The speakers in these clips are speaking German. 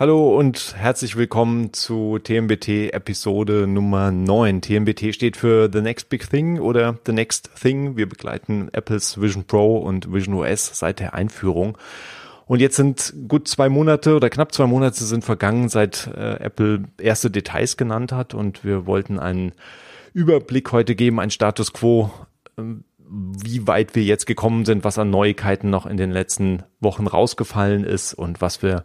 Hallo und herzlich willkommen zu TMBT Episode Nummer 9. TMBT steht für The Next Big Thing oder The Next Thing. Wir begleiten Apples Vision Pro und Vision OS seit der Einführung. Und jetzt sind gut zwei Monate oder knapp zwei Monate sind vergangen, seit äh, Apple erste Details genannt hat und wir wollten einen Überblick heute geben, ein Status quo, ähm, wie weit wir jetzt gekommen sind, was an Neuigkeiten noch in den letzten Wochen rausgefallen ist und was wir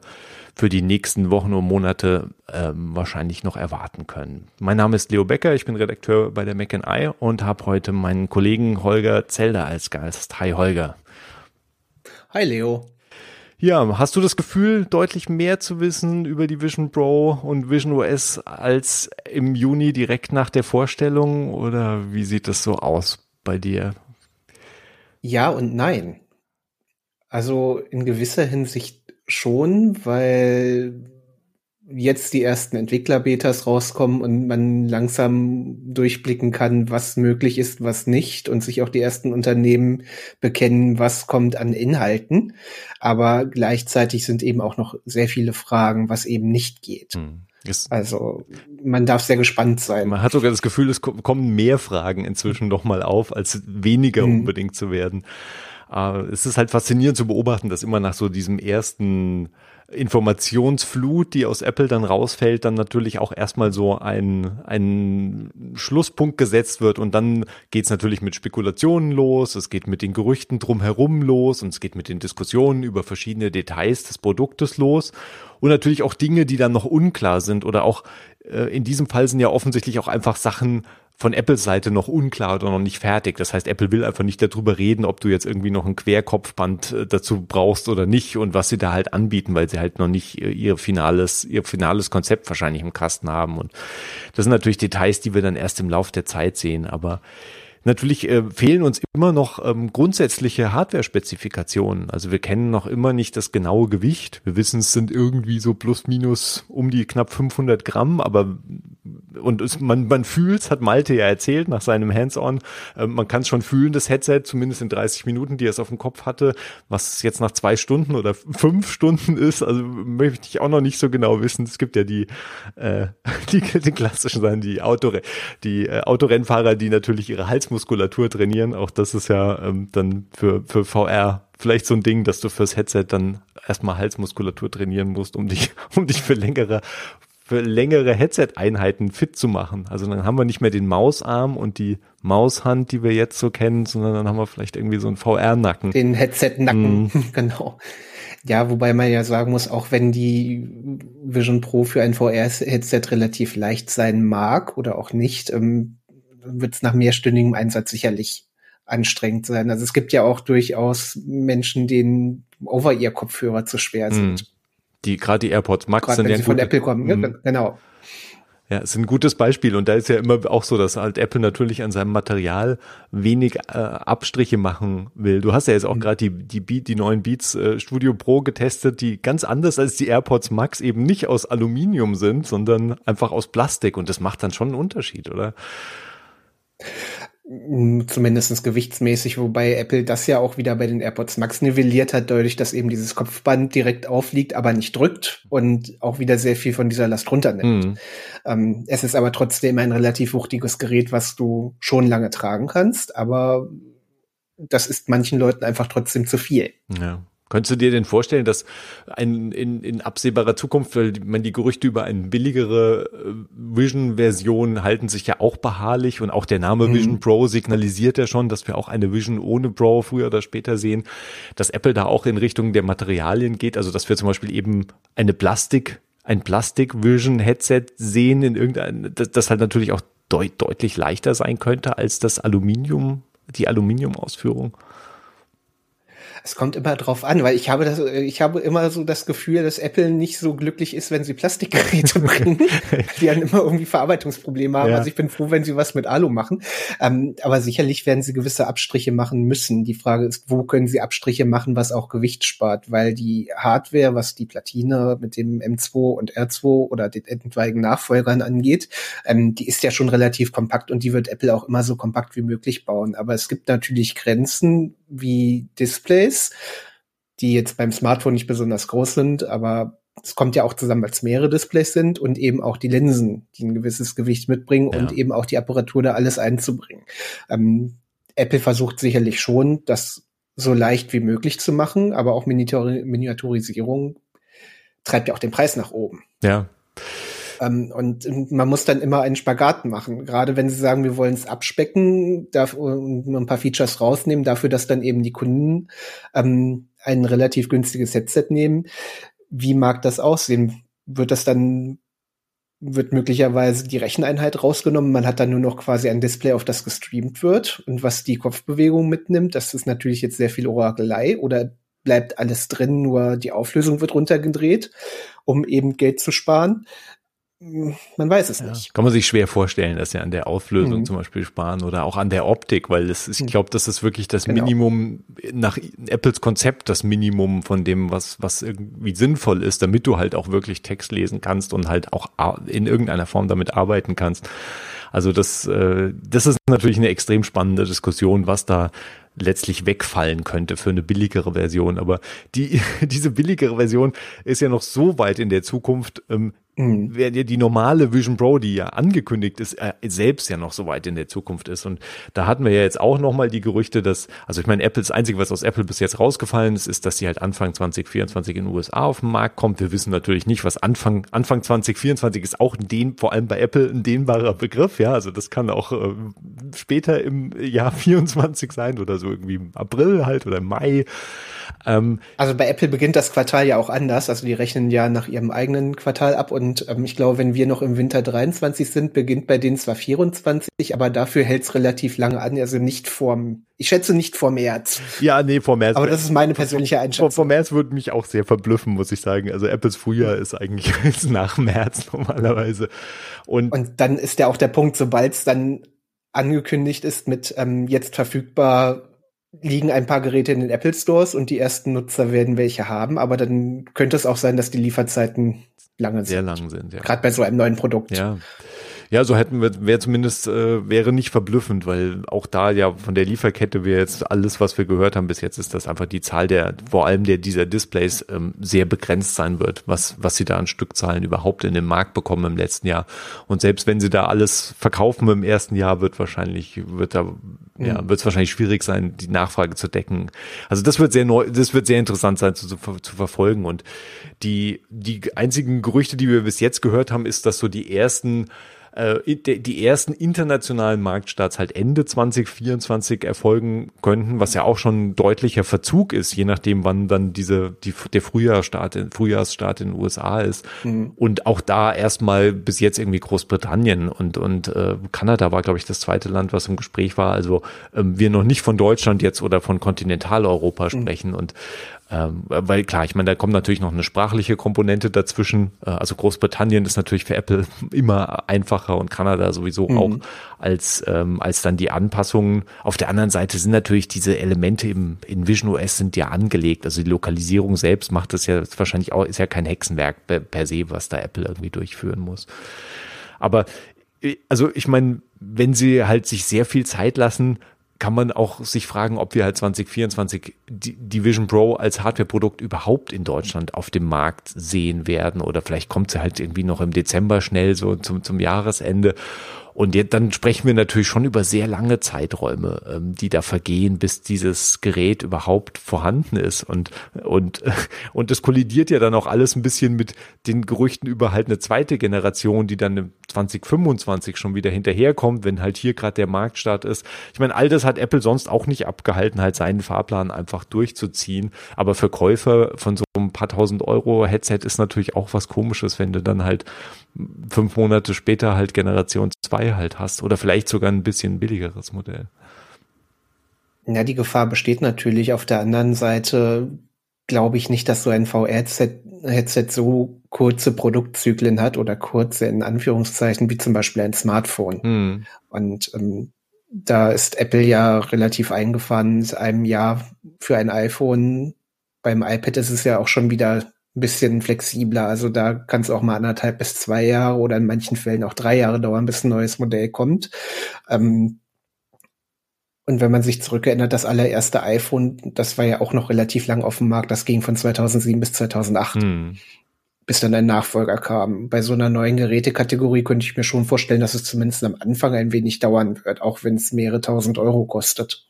für die nächsten Wochen und Monate ähm, wahrscheinlich noch erwarten können. Mein Name ist Leo Becker, ich bin Redakteur bei der Mac Eye und habe heute meinen Kollegen Holger Zelder als Gast. Hi Holger. Hi Leo. Ja, hast du das Gefühl, deutlich mehr zu wissen über die Vision Pro und Vision OS als im Juni direkt nach der Vorstellung oder wie sieht das so aus bei dir? Ja und nein. Also in gewisser Hinsicht schon, weil jetzt die ersten Entwickler-Betas rauskommen und man langsam durchblicken kann, was möglich ist, was nicht und sich auch die ersten Unternehmen bekennen, was kommt an Inhalten. Aber gleichzeitig sind eben auch noch sehr viele Fragen, was eben nicht geht. Hm. Also man darf sehr gespannt sein. Man hat sogar das Gefühl, es kommen mehr Fragen inzwischen noch mal auf, als weniger hm. unbedingt zu werden. Äh, es ist halt faszinierend zu beobachten, dass immer nach so diesem ersten Informationsflut, die aus Apple dann rausfällt, dann natürlich auch erstmal so ein, ein Schlusspunkt gesetzt wird. Und dann geht's natürlich mit Spekulationen los, es geht mit den Gerüchten drumherum los und es geht mit den Diskussionen über verschiedene Details des Produktes los. Und natürlich auch Dinge, die dann noch unklar sind oder auch äh, in diesem Fall sind ja offensichtlich auch einfach Sachen von Apples Seite noch unklar oder noch nicht fertig. Das heißt, Apple will einfach nicht darüber reden, ob du jetzt irgendwie noch ein Querkopfband äh, dazu brauchst oder nicht und was sie da halt anbieten, weil sie halt noch nicht äh, ihr finales, ihr finales Konzept wahrscheinlich im Kasten haben. Und das sind natürlich Details, die wir dann erst im Lauf der Zeit sehen. Aber Natürlich äh, fehlen uns immer noch ähm, grundsätzliche Hardware-Spezifikationen. Also wir kennen noch immer nicht das genaue Gewicht. Wir wissen, es sind irgendwie so plus minus um die knapp 500 Gramm, aber und es, man, man fühlt hat Malte ja erzählt nach seinem Hands-on, äh, man kann es schon fühlen, das Headset, zumindest in 30 Minuten, die er es auf dem Kopf hatte, was jetzt nach zwei Stunden oder fünf Stunden ist, also möchte ich auch noch nicht so genau wissen. Es gibt ja die, äh, die, die klassischen Sachen, die Auto, die äh, Autorennfahrer, die natürlich ihre Halsmuskulatur trainieren, auch das ist ja ähm, dann für, für VR vielleicht so ein Ding, dass du fürs Headset dann erstmal Halsmuskulatur trainieren musst, um dich, um dich für längere für längere Headset-Einheiten fit zu machen. Also dann haben wir nicht mehr den Mausarm und die Maushand, die wir jetzt so kennen, sondern dann haben wir vielleicht irgendwie so einen VR-Nacken. Den Headset-Nacken, mm. genau. Ja, wobei man ja sagen muss, auch wenn die Vision Pro für ein VR-Headset relativ leicht sein mag oder auch nicht, ähm, wird es nach mehrstündigem Einsatz sicherlich anstrengend sein. Also es gibt ja auch durchaus Menschen, denen Over-Ear-Kopfhörer zu schwer sind. Mm. Die gerade die AirPods Max grad, sind ja von Apple kommen, mhm. genau. Ja, ist ein gutes Beispiel und da ist ja immer auch so, dass halt Apple natürlich an seinem Material wenig äh, Abstriche machen will. Du hast ja jetzt auch mhm. gerade die die Beat, die neuen Beats äh, Studio Pro getestet, die ganz anders als die AirPods Max eben nicht aus Aluminium sind, sondern einfach aus Plastik und das macht dann schon einen Unterschied, oder? Zumindest gewichtsmäßig, wobei Apple das ja auch wieder bei den AirPods Max nivelliert hat, dadurch, dass eben dieses Kopfband direkt aufliegt, aber nicht drückt und auch wieder sehr viel von dieser Last runternimmt. Mhm. Ähm, es ist aber trotzdem ein relativ wuchtiges Gerät, was du schon lange tragen kannst, aber das ist manchen Leuten einfach trotzdem zu viel. Ja. Könntest du dir denn vorstellen, dass ein, in, in absehbarer Zukunft, weil man die Gerüchte über eine billigere äh, Vision-Version halten sich ja auch beharrlich und auch der Name mhm. Vision Pro signalisiert ja schon, dass wir auch eine Vision ohne Pro früher oder später sehen, dass Apple da auch in Richtung der Materialien geht, also dass wir zum Beispiel eben eine Plastik, ein Plastik-Vision-Headset sehen in irgendein, das, das halt natürlich auch deut, deutlich leichter sein könnte als das Aluminium, die Aluminium-Ausführung. Es kommt immer drauf an, weil ich habe das, ich habe immer so das Gefühl, dass Apple nicht so glücklich ist, wenn sie Plastikgeräte bringen, die dann immer irgendwie Verarbeitungsprobleme haben. Ja. Also ich bin froh, wenn sie was mit Alu machen. Ähm, aber sicherlich werden sie gewisse Abstriche machen müssen. Die Frage ist, wo können sie Abstriche machen, was auch Gewicht spart? Weil die Hardware, was die Platine mit dem M2 und R2 oder den etwaigen Nachfolgern angeht, ähm, die ist ja schon relativ kompakt und die wird Apple auch immer so kompakt wie möglich bauen. Aber es gibt natürlich Grenzen wie Displays, die jetzt beim Smartphone nicht besonders groß sind, aber es kommt ja auch zusammen, weil es mehrere Displays sind und eben auch die Linsen, die ein gewisses Gewicht mitbringen ja. und eben auch die Apparatur da alles einzubringen. Ähm, Apple versucht sicherlich schon, das so leicht wie möglich zu machen, aber auch Miniaturisierung treibt ja auch den Preis nach oben. Ja. Ähm, und man muss dann immer einen Spagat machen. Gerade wenn sie sagen, wir wollen es abspecken und ein paar Features rausnehmen, dafür, dass dann eben die Kunden ähm, ein relativ günstiges Headset nehmen. Wie mag das aussehen? Wird das dann wird möglicherweise die Recheneinheit rausgenommen. Man hat dann nur noch quasi ein Display, auf das gestreamt wird und was die Kopfbewegung mitnimmt. Das ist natürlich jetzt sehr viel Orakelei oder bleibt alles drin, nur die Auflösung wird runtergedreht, um eben Geld zu sparen man weiß es ja. nicht. Kann man sich schwer vorstellen, dass sie an der Auflösung mhm. zum Beispiel sparen oder auch an der Optik, weil das ist, ich mhm. glaube, das ist wirklich das genau. Minimum nach Apples Konzept, das Minimum von dem, was, was irgendwie sinnvoll ist, damit du halt auch wirklich Text lesen kannst und halt auch in irgendeiner Form damit arbeiten kannst. Also das, äh, das ist natürlich eine extrem spannende Diskussion, was da letztlich wegfallen könnte für eine billigere Version. Aber die, diese billigere Version ist ja noch so weit in der Zukunft, ähm, Mhm. Die normale Vision Pro, die ja angekündigt ist, äh, selbst ja noch so weit in der Zukunft ist. Und da hatten wir ja jetzt auch nochmal die Gerüchte, dass, also ich meine, Apple, das Einzige, was aus Apple bis jetzt rausgefallen ist, ist, dass sie halt Anfang 2024 in den USA auf den Markt kommt. Wir wissen natürlich nicht, was Anfang, Anfang 2024 ist auch den, vor allem bei Apple ein dehnbarer Begriff. Ja, also das kann auch äh, später im Jahr 24 sein oder so irgendwie im April halt oder im Mai. Ähm, also bei Apple beginnt das Quartal ja auch anders. Also die rechnen ja nach ihrem eigenen Quartal ab und ähm, ich glaube, wenn wir noch im Winter 23 sind, beginnt bei denen zwar 24, aber dafür hält es relativ lange an. Also nicht vorm, ich schätze nicht vor März. Ja, nee, vor März. Aber das ist meine persönliche Einschätzung. Vor, vor März würde mich auch sehr verblüffen, muss ich sagen. Also Apples Frühjahr ist eigentlich nach März normalerweise. Und, und dann ist ja auch der Punkt, sobald es dann angekündigt ist mit ähm, jetzt verfügbar liegen ein paar Geräte in den Apple Stores und die ersten Nutzer werden welche haben, aber dann könnte es auch sein, dass die Lieferzeiten lange sind. Sehr lang sind, ja. Gerade bei so einem neuen Produkt. Ja. Ja, so hätten wir, wäre zumindest, äh, wäre nicht verblüffend, weil auch da ja von der Lieferkette wir jetzt alles, was wir gehört haben bis jetzt, ist, dass einfach die Zahl der, vor allem der dieser Displays ähm, sehr begrenzt sein wird, was, was sie da an Stückzahlen überhaupt in den Markt bekommen im letzten Jahr. Und selbst wenn sie da alles verkaufen im ersten Jahr, wird wahrscheinlich, wird da, mhm. ja, wird es wahrscheinlich schwierig sein, die Nachfrage zu decken. Also das wird sehr neu, das wird sehr interessant sein zu, zu, zu verfolgen. Und die, die einzigen Gerüchte, die wir bis jetzt gehört haben, ist, dass so die ersten äh, die ersten internationalen Marktstarts halt Ende 2024 erfolgen könnten, was ja auch schon ein deutlicher Verzug ist, je nachdem, wann dann diese, die, der Frühjahrsstart, Frühjahrsstart in den USA ist. Mhm. Und auch da erstmal bis jetzt irgendwie Großbritannien und, und äh, Kanada war, glaube ich, das zweite Land, was im Gespräch war. Also ähm, wir noch nicht von Deutschland jetzt oder von Kontinentaleuropa mhm. sprechen. Mhm. Und ähm, weil klar, ich meine, da kommt natürlich noch eine sprachliche Komponente dazwischen. Äh, also Großbritannien ist natürlich für Apple immer einfacher und Kanada sowieso mhm. auch als, ähm, als dann die Anpassungen. Auf der anderen Seite sind natürlich diese Elemente im, in Vision OS sind ja angelegt. Also die Lokalisierung selbst macht das ja wahrscheinlich auch, ist ja kein Hexenwerk per, per se, was da Apple irgendwie durchführen muss. Aber äh, also ich meine, wenn sie halt sich sehr viel Zeit lassen, kann man auch sich fragen, ob wir halt 2024 die Vision Pro als Hardware-Produkt überhaupt in Deutschland auf dem Markt sehen werden. Oder vielleicht kommt sie halt irgendwie noch im Dezember schnell so zum, zum Jahresende und jetzt, dann sprechen wir natürlich schon über sehr lange Zeiträume, ähm, die da vergehen, bis dieses Gerät überhaupt vorhanden ist. Und, und, und das kollidiert ja dann auch alles ein bisschen mit den Gerüchten über halt eine zweite Generation, die dann 2025 schon wieder hinterherkommt, wenn halt hier gerade der Marktstart ist. Ich meine, all das hat Apple sonst auch nicht abgehalten, halt seinen Fahrplan einfach durchzuziehen. Aber für Käufer von so ein paar tausend Euro Headset ist natürlich auch was komisches, wenn du dann halt fünf Monate später halt Generation 2 halt hast oder vielleicht sogar ein bisschen billigeres Modell. Ja, die Gefahr besteht natürlich. Auf der anderen Seite glaube ich nicht, dass so ein VR-Headset Headset so kurze Produktzyklen hat oder kurze in Anführungszeichen wie zum Beispiel ein Smartphone. Hm. Und ähm, da ist Apple ja relativ eingefahren, in einem Jahr für ein iPhone. Beim iPad ist es ja auch schon wieder ein bisschen flexibler. Also da kann es auch mal anderthalb bis zwei Jahre oder in manchen Fällen auch drei Jahre dauern, bis ein neues Modell kommt. Ähm, und wenn man sich zurückerinnert, das allererste iPhone, das war ja auch noch relativ lang auf dem Markt. Das ging von 2007 bis 2008. Hm. bis dann ein Nachfolger kam. Bei so einer neuen Gerätekategorie könnte ich mir schon vorstellen, dass es zumindest am Anfang ein wenig dauern wird, auch wenn es mehrere tausend Euro kostet.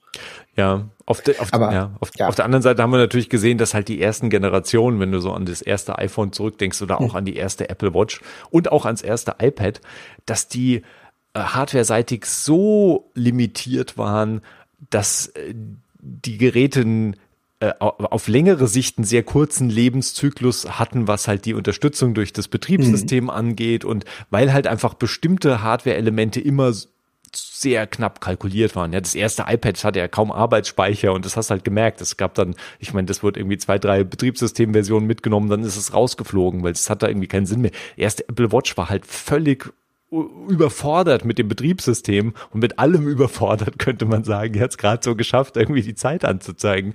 Ja, auf, de, auf, Aber, ja, auf, ja. auf der anderen Seite haben wir natürlich gesehen, dass halt die ersten Generationen, wenn du so an das erste iPhone zurückdenkst oder auch hm. an die erste Apple Watch und auch ans erste iPad, dass die äh, hardware-seitig so limitiert waren, dass äh, die Geräte äh, auf längere Sicht einen sehr kurzen Lebenszyklus hatten, was halt die Unterstützung durch das Betriebssystem mhm. angeht und weil halt einfach bestimmte Hardware-Elemente immer sehr knapp kalkuliert waren. Ja, das erste iPad hatte ja kaum Arbeitsspeicher und das hast halt gemerkt. Es gab dann, ich meine, das wurde irgendwie zwei, drei Betriebssystemversionen mitgenommen, dann ist es rausgeflogen, weil es hat da irgendwie keinen Sinn mehr. erste Apple Watch war halt völlig überfordert mit dem Betriebssystem und mit allem überfordert, könnte man sagen. Er hat es gerade so geschafft, irgendwie die Zeit anzuzeigen.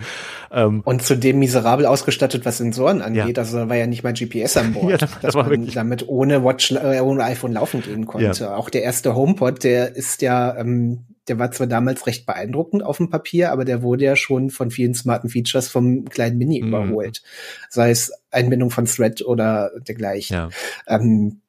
Ähm, und zudem miserabel ausgestattet, was Sensoren angeht. Ja. Also da war ja nicht mal GPS an Bord, ja, das, das dass man wirklich damit ohne Watch, äh, ohne iPhone laufen gehen konnte. Ja. Auch der erste HomePod, der ist ja, ähm, der war zwar damals recht beeindruckend auf dem Papier, aber der wurde ja schon von vielen smarten Features vom kleinen Mini mhm. überholt. Sei es Einbindung von Thread oder dergleichen. Ja. Ähm,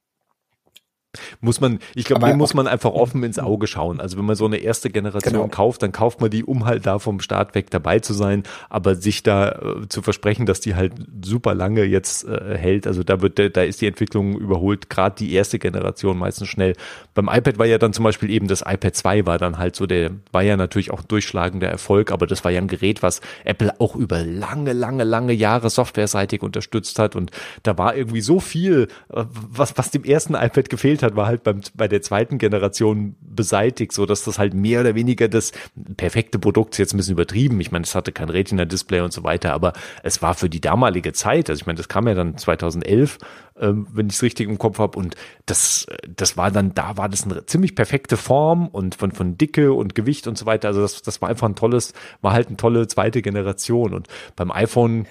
muss man, ich glaube, dem muss man einfach offen ins Auge schauen. Also wenn man so eine erste Generation genau. kauft, dann kauft man die, um halt da vom Start weg dabei zu sein, aber sich da äh, zu versprechen, dass die halt super lange jetzt äh, hält, also da wird, da ist die Entwicklung überholt, gerade die erste Generation meistens schnell. Beim iPad war ja dann zum Beispiel eben das iPad 2 war dann halt so der, war ja natürlich auch durchschlagender Erfolg, aber das war ja ein Gerät, was Apple auch über lange, lange, lange Jahre softwareseitig unterstützt hat und da war irgendwie so viel, äh, was, was dem ersten iPad gefehlt hat, war halt beim, bei der zweiten Generation beseitigt, so dass das halt mehr oder weniger das perfekte Produkt jetzt ein bisschen übertrieben. Ich meine, es hatte kein Retina-Display und so weiter, aber es war für die damalige Zeit, also ich meine, das kam ja dann 2011 ähm, wenn ich es richtig im Kopf habe. Und das, das war dann, da war das eine ziemlich perfekte Form und von, von Dicke und Gewicht und so weiter. Also das, das war einfach ein tolles, war halt eine tolle zweite Generation. Und beim iPhone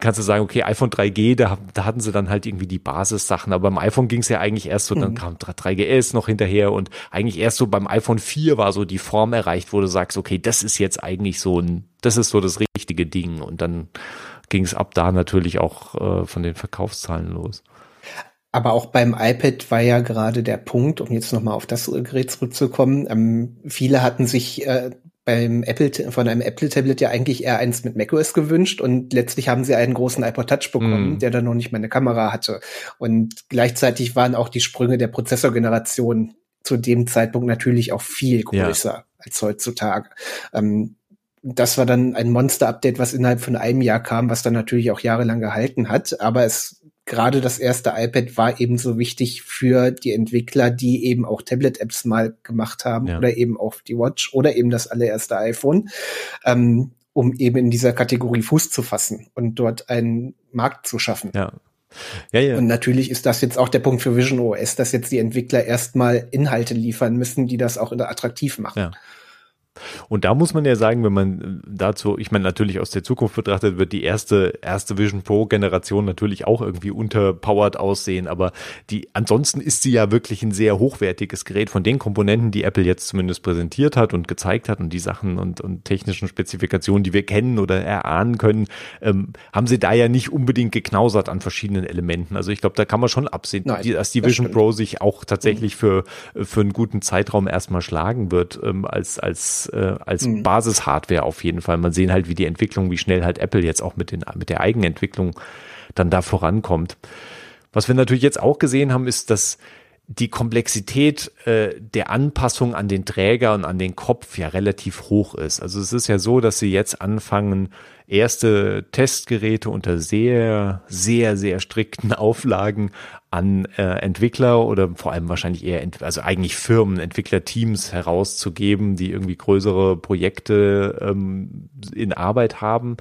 kannst du sagen, okay, iPhone 3G, da, da hatten sie dann halt irgendwie die Basissachen. Aber beim iPhone ging es ja eigentlich erst so, mhm. dann kam 3GS noch hinterher und eigentlich erst so beim iPhone 4 war so die Form erreicht, wo du sagst, okay, das ist jetzt eigentlich so ein, das ist so das richtige Ding. Und dann ging es ab da natürlich auch äh, von den Verkaufszahlen los. Aber auch beim iPad war ja gerade der Punkt, um jetzt nochmal auf das Gerät zurückzukommen. Ähm, viele hatten sich äh, beim Apple von einem Apple Tablet ja eigentlich eher eins mit macOS gewünscht und letztlich haben sie einen großen iPod Touch bekommen, mm. der dann noch nicht mal eine Kamera hatte. Und gleichzeitig waren auch die Sprünge der Prozessorgeneration zu dem Zeitpunkt natürlich auch viel größer ja. als heutzutage. Ähm, das war dann ein Monster-Update, was innerhalb von einem Jahr kam, was dann natürlich auch jahrelang gehalten hat. Aber es gerade das erste iPad war eben so wichtig für die Entwickler, die eben auch Tablet-Apps mal gemacht haben ja. oder eben auch die Watch oder eben das allererste iPhone, ähm, um eben in dieser Kategorie Fuß zu fassen und dort einen Markt zu schaffen. Ja. Ja, ja. Und natürlich ist das jetzt auch der Punkt für Vision OS, dass jetzt die Entwickler erstmal Inhalte liefern müssen, die das auch attraktiv machen. Ja. Und da muss man ja sagen, wenn man äh, dazu, ich meine, natürlich aus der Zukunft betrachtet, wird die erste, erste Vision Pro Generation natürlich auch irgendwie unterpowered aussehen, aber die, ansonsten ist sie ja wirklich ein sehr hochwertiges Gerät von den Komponenten, die Apple jetzt zumindest präsentiert hat und gezeigt hat und die Sachen und, und technischen Spezifikationen, die wir kennen oder erahnen können, ähm, haben sie da ja nicht unbedingt geknausert an verschiedenen Elementen. Also ich glaube, da kann man schon absehen, Nein, die, dass die Vision Pro sich auch tatsächlich mhm. für, für einen guten Zeitraum erstmal schlagen wird, ähm, als, als äh, als mhm. Basishardware auf jeden Fall. Man sehen halt, wie die Entwicklung, wie schnell halt Apple jetzt auch mit, den, mit der Eigenentwicklung dann da vorankommt. Was wir natürlich jetzt auch gesehen haben, ist, dass die Komplexität äh, der Anpassung an den Träger und an den Kopf ja relativ hoch ist. Also es ist ja so, dass sie jetzt anfangen, erste Testgeräte unter sehr, sehr, sehr strikten Auflagen an äh, Entwickler oder vor allem wahrscheinlich eher, also eigentlich Firmen, Entwicklerteams herauszugeben, die irgendwie größere Projekte ähm, in Arbeit haben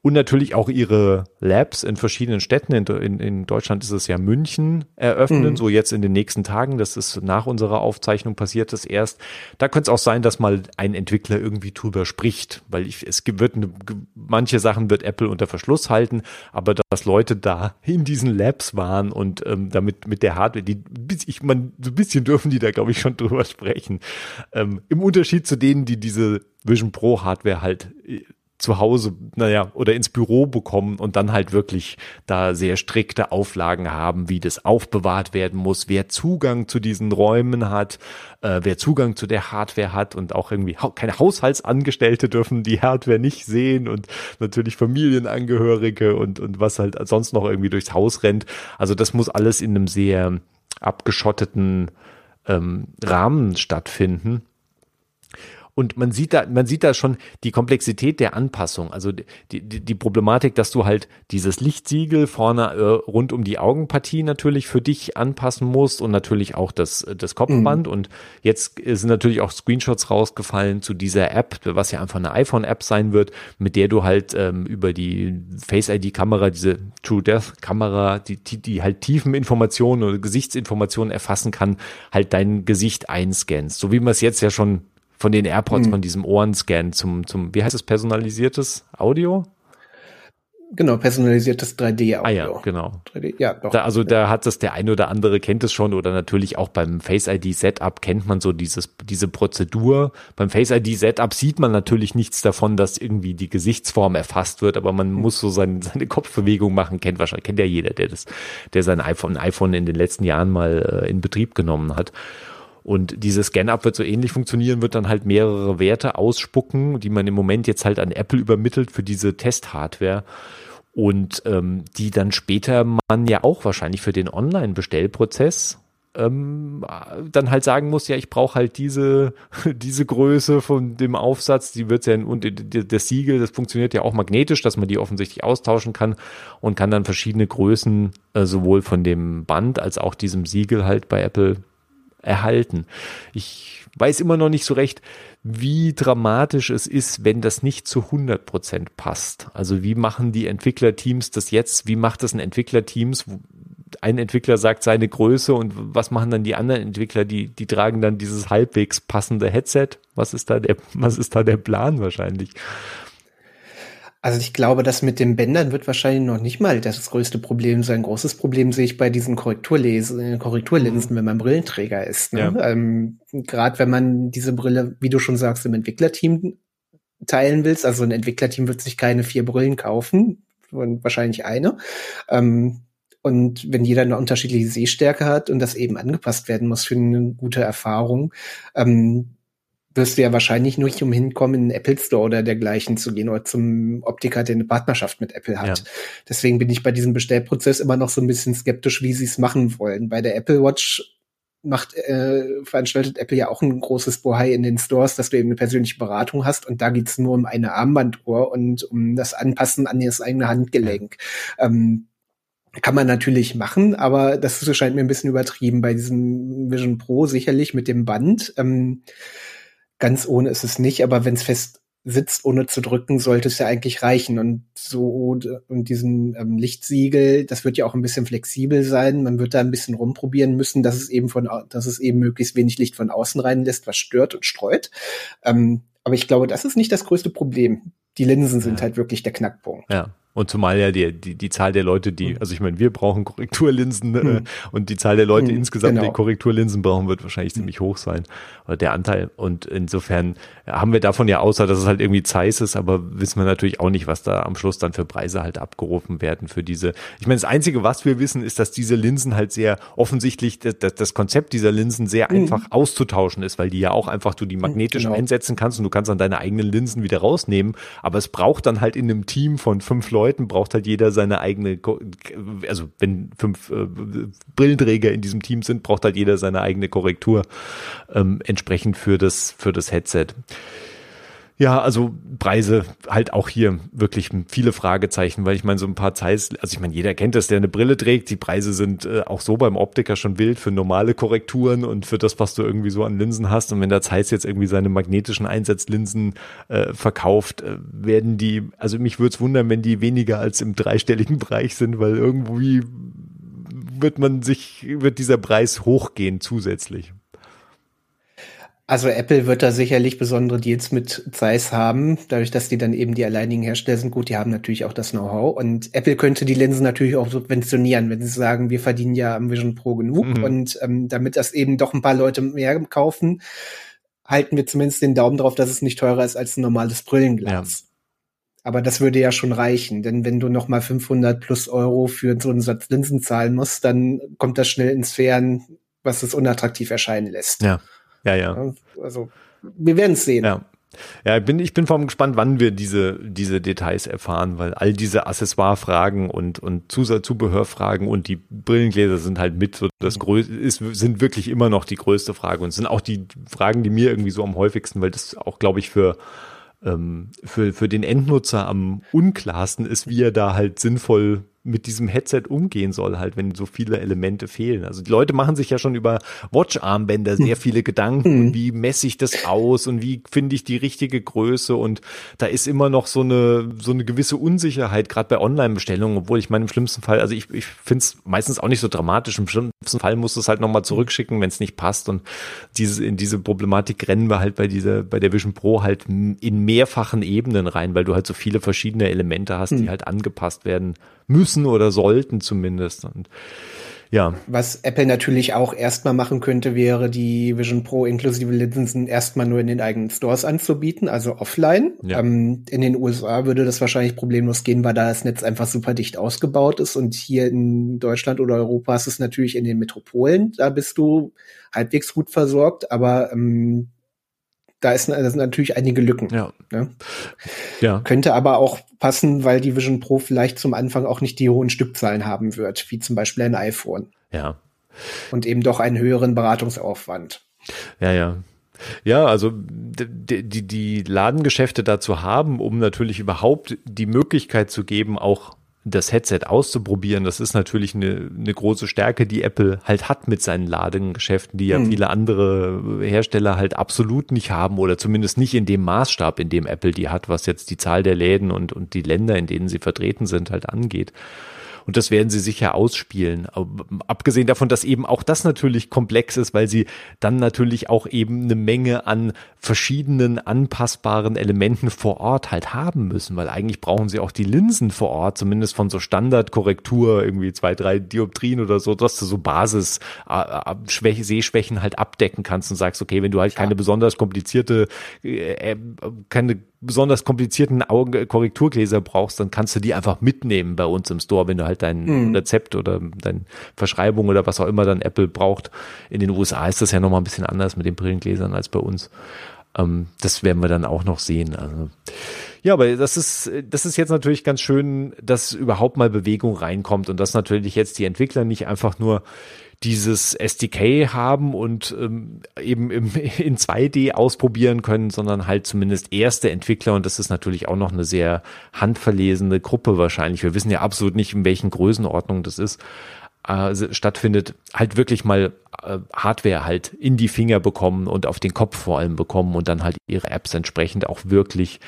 und natürlich auch ihre Labs in verschiedenen Städten. In, in, in Deutschland ist es ja München eröffnen, mhm. so jetzt in den nächsten Tagen. Das ist nach unserer Aufzeichnung passiert das erst. Da könnte es auch sein, dass mal ein Entwickler irgendwie drüber spricht, weil ich, es wird eine, manche Sachen wird Apple unter Verschluss halten, aber dass Leute da in diesen Labs waren und ähm, damit mit der Hardware, die ich man so ein bisschen dürfen die da glaube ich schon drüber sprechen. Ähm, Im Unterschied zu denen, die diese Vision Pro Hardware halt äh, zu Hause, naja, oder ins Büro bekommen und dann halt wirklich da sehr strikte Auflagen haben, wie das aufbewahrt werden muss, wer Zugang zu diesen Räumen hat, äh, wer Zugang zu der Hardware hat und auch irgendwie ha keine Haushaltsangestellte dürfen die Hardware nicht sehen und natürlich Familienangehörige und, und was halt sonst noch irgendwie durchs Haus rennt. Also das muss alles in einem sehr abgeschotteten ähm, Rahmen stattfinden. Und man sieht da, man sieht da schon die Komplexität der Anpassung, also die, die, die Problematik, dass du halt dieses Lichtsiegel vorne äh, rund um die Augenpartie natürlich für dich anpassen musst und natürlich auch das, das Kopfband. Mhm. Und jetzt sind natürlich auch Screenshots rausgefallen zu dieser App, was ja einfach eine iPhone-App sein wird, mit der du halt ähm, über die Face-ID-Kamera, diese True Death-Kamera, die, die, die halt tiefen Informationen oder Gesichtsinformationen erfassen kann, halt dein Gesicht einscannst. So wie man es jetzt ja schon von den AirPods, hm. von diesem Ohrenscan zum, zum, wie heißt es, personalisiertes Audio? Genau, personalisiertes 3D-Audio. Ah ja, genau. 3D, ja, doch. Da, also ja. da hat das der eine oder andere kennt es schon oder natürlich auch beim Face ID Setup kennt man so dieses diese Prozedur. Beim Face ID Setup sieht man natürlich nichts davon, dass irgendwie die Gesichtsform erfasst wird, aber man mhm. muss so seine, seine Kopfbewegung machen. Kennt wahrscheinlich kennt ja jeder, der das, der sein iPhone iPhone in den letzten Jahren mal äh, in Betrieb genommen hat. Und dieses Scan-Up wird so ähnlich funktionieren, wird dann halt mehrere Werte ausspucken, die man im Moment jetzt halt an Apple übermittelt für diese Test-Hardware. Und ähm, die dann später man ja auch wahrscheinlich für den Online-Bestellprozess ähm, dann halt sagen muss, ja, ich brauche halt diese, diese Größe von dem Aufsatz, die wird ja, und das Siegel, das funktioniert ja auch magnetisch, dass man die offensichtlich austauschen kann und kann dann verschiedene Größen äh, sowohl von dem Band als auch diesem Siegel halt bei Apple erhalten. Ich weiß immer noch nicht so recht, wie dramatisch es ist, wenn das nicht zu 100 Prozent passt. Also wie machen die Entwicklerteams das jetzt? Wie macht das ein Entwicklerteams? Ein Entwickler sagt seine Größe und was machen dann die anderen Entwickler? Die, die tragen dann dieses halbwegs passende Headset. Was ist da der, was ist da der Plan wahrscheinlich? Also ich glaube, das mit den Bändern wird wahrscheinlich noch nicht mal das größte Problem sein. Großes Problem sehe ich bei diesen Korrekturlesen, äh, Korrekturlinsen, wenn man Brillenträger ist. Ne? Ja. Ähm, Gerade wenn man diese Brille, wie du schon sagst, im Entwicklerteam teilen willst. Also ein Entwicklerteam wird sich keine vier Brillen kaufen, wahrscheinlich eine. Ähm, und wenn jeder eine unterschiedliche Sehstärke hat und das eben angepasst werden muss für eine gute Erfahrung, ähm, wirst du ja wahrscheinlich nicht umhin kommen, in den Apple Store oder dergleichen zu gehen oder zum Optiker, der eine Partnerschaft mit Apple hat. Ja. Deswegen bin ich bei diesem Bestellprozess immer noch so ein bisschen skeptisch, wie sie es machen wollen. Bei der Apple Watch macht, äh, veranstaltet Apple ja auch ein großes Bohai in den Stores, dass du eben eine persönliche Beratung hast und da geht's nur um eine Armbanduhr und um das Anpassen an das eigene Handgelenk. Ähm, kann man natürlich machen, aber das scheint mir ein bisschen übertrieben bei diesem Vision Pro sicherlich mit dem Band. Ähm, ganz ohne ist es nicht, aber wenn es fest sitzt, ohne zu drücken, sollte es ja eigentlich reichen. Und so und diesen ähm, Lichtsiegel, das wird ja auch ein bisschen flexibel sein. Man wird da ein bisschen rumprobieren müssen, dass es eben von, dass es eben möglichst wenig Licht von außen reinlässt, was stört und streut. Ähm, aber ich glaube, das ist nicht das größte Problem. Die Linsen sind ja. halt wirklich der Knackpunkt. Ja. Und zumal ja die, die, die Zahl der Leute, die, hm. also ich meine, wir brauchen Korrekturlinsen äh, hm. und die Zahl der Leute hm, insgesamt, genau. die Korrekturlinsen brauchen, wird wahrscheinlich ziemlich hoch sein. Oder der Anteil. Und insofern haben wir davon ja außer, dass es halt irgendwie Zeiss ist, aber wissen wir natürlich auch nicht, was da am Schluss dann für Preise halt abgerufen werden für diese. Ich meine, das Einzige, was wir wissen, ist, dass diese Linsen halt sehr offensichtlich, das, das Konzept dieser Linsen sehr mhm. einfach auszutauschen ist, weil die ja auch einfach du die magnetisch genau. einsetzen kannst und du kannst dann deine eigenen Linsen wieder rausnehmen. Aber es braucht dann halt in einem Team von fünf Leuten Leuten braucht halt jeder seine eigene, also wenn fünf äh, Brillenträger in diesem Team sind, braucht halt jeder seine eigene Korrektur ähm, entsprechend für das, für das Headset. Ja, also Preise halt auch hier wirklich viele Fragezeichen, weil ich meine, so ein paar Zeiss, also ich meine, jeder kennt das, der eine Brille trägt. Die Preise sind äh, auch so beim Optiker schon wild für normale Korrekturen und für das, was du irgendwie so an Linsen hast. Und wenn der Zeiss jetzt irgendwie seine magnetischen Einsatzlinsen äh, verkauft, äh, werden die, also mich würde es wundern, wenn die weniger als im dreistelligen Bereich sind, weil irgendwie wird man sich, wird dieser Preis hochgehen zusätzlich. Also Apple wird da sicherlich besondere Deals mit Zeiss haben, dadurch, dass die dann eben die alleinigen Hersteller sind. Gut, die haben natürlich auch das Know-how und Apple könnte die Linsen natürlich auch subventionieren, wenn sie sagen, wir verdienen ja am Vision Pro genug mhm. und ähm, damit das eben doch ein paar Leute mehr kaufen, halten wir zumindest den Daumen drauf, dass es nicht teurer ist als ein normales Brillenglas. Ja. Aber das würde ja schon reichen, denn wenn du noch mal 500 plus Euro für so einen Satz Linsen zahlen musst, dann kommt das schnell ins Sphären, was es unattraktiv erscheinen lässt. Ja, ja, ja. Also wir werden es sehen. Ja. Ja, ich bin, ich bin vor allem gespannt, wann wir diese, diese Details erfahren, weil all diese Accessoire-Fragen und, und Zubehörfragen und die Brillengläser sind halt mit so das größte, ist, sind wirklich immer noch die größte Frage und sind auch die Fragen, die mir irgendwie so am häufigsten, weil das auch, glaube ich, für, ähm, für, für den Endnutzer am unklarsten ist, wie er da halt sinnvoll mit diesem Headset umgehen soll, halt, wenn so viele Elemente fehlen. Also die Leute machen sich ja schon über Watch-Armbänder sehr viele Gedanken, mhm. wie messe ich das aus und wie finde ich die richtige Größe und da ist immer noch so eine, so eine gewisse Unsicherheit, gerade bei Online-Bestellungen, obwohl ich meine im schlimmsten Fall, also ich, ich finde es meistens auch nicht so dramatisch, im schlimmsten Fall musst du es halt nochmal zurückschicken, wenn es nicht passt und diese, in diese Problematik rennen wir halt bei dieser, bei der Vision Pro halt in mehrfachen Ebenen rein, weil du halt so viele verschiedene Elemente hast, die mhm. halt angepasst werden müssen oder sollten zumindest. Und ja. Was Apple natürlich auch erstmal machen könnte, wäre die Vision Pro inklusive Linsen erstmal nur in den eigenen Stores anzubieten, also offline. Ja. Ähm, in den USA würde das wahrscheinlich problemlos gehen, weil da das Netz einfach super dicht ausgebaut ist. Und hier in Deutschland oder Europa ist es natürlich in den Metropolen. Da bist du halbwegs gut versorgt, aber ähm, da ist, da sind natürlich einige Lücken. Ja. Ne? ja. Könnte aber auch passen, weil die Vision Pro vielleicht zum Anfang auch nicht die hohen Stückzahlen haben wird, wie zum Beispiel ein iPhone. Ja. Und eben doch einen höheren Beratungsaufwand. Ja, ja. Ja, also die, die, die Ladengeschäfte dazu haben, um natürlich überhaupt die Möglichkeit zu geben, auch das Headset auszuprobieren, das ist natürlich eine, eine große Stärke, die Apple halt hat mit seinen Ladengeschäften, die ja mhm. viele andere Hersteller halt absolut nicht haben oder zumindest nicht in dem Maßstab, in dem Apple die hat, was jetzt die Zahl der Läden und, und die Länder, in denen sie vertreten sind, halt angeht. Und das werden sie sicher ausspielen. Abgesehen davon, dass eben auch das natürlich komplex ist, weil sie dann natürlich auch eben eine Menge an verschiedenen anpassbaren Elementen vor Ort halt haben müssen, weil eigentlich brauchen sie auch die Linsen vor Ort, zumindest von so Standardkorrektur, irgendwie zwei, drei Dioptrien oder so, dass du so Basis äh, Schwäche, Sehschwächen halt abdecken kannst und sagst, okay, wenn du halt keine besonders komplizierte, äh, keine besonders komplizierten Augenkorrekturgläser brauchst, dann kannst du die einfach mitnehmen bei uns im Store, wenn du halt dein mhm. Rezept oder deine Verschreibung oder was auch immer dann Apple braucht. In den USA ist das ja nochmal ein bisschen anders mit den Brillengläsern als bei uns. Ähm, das werden wir dann auch noch sehen. Also, ja, aber das ist, das ist jetzt natürlich ganz schön, dass überhaupt mal Bewegung reinkommt und dass natürlich jetzt die Entwickler nicht einfach nur dieses SDK haben und ähm, eben im, in 2D ausprobieren können, sondern halt zumindest erste Entwickler und das ist natürlich auch noch eine sehr handverlesene Gruppe wahrscheinlich. Wir wissen ja absolut nicht, in welchen Größenordnungen das ist äh, stattfindet, halt wirklich mal äh, Hardware halt in die Finger bekommen und auf den Kopf vor allem bekommen und dann halt ihre Apps entsprechend auch wirklich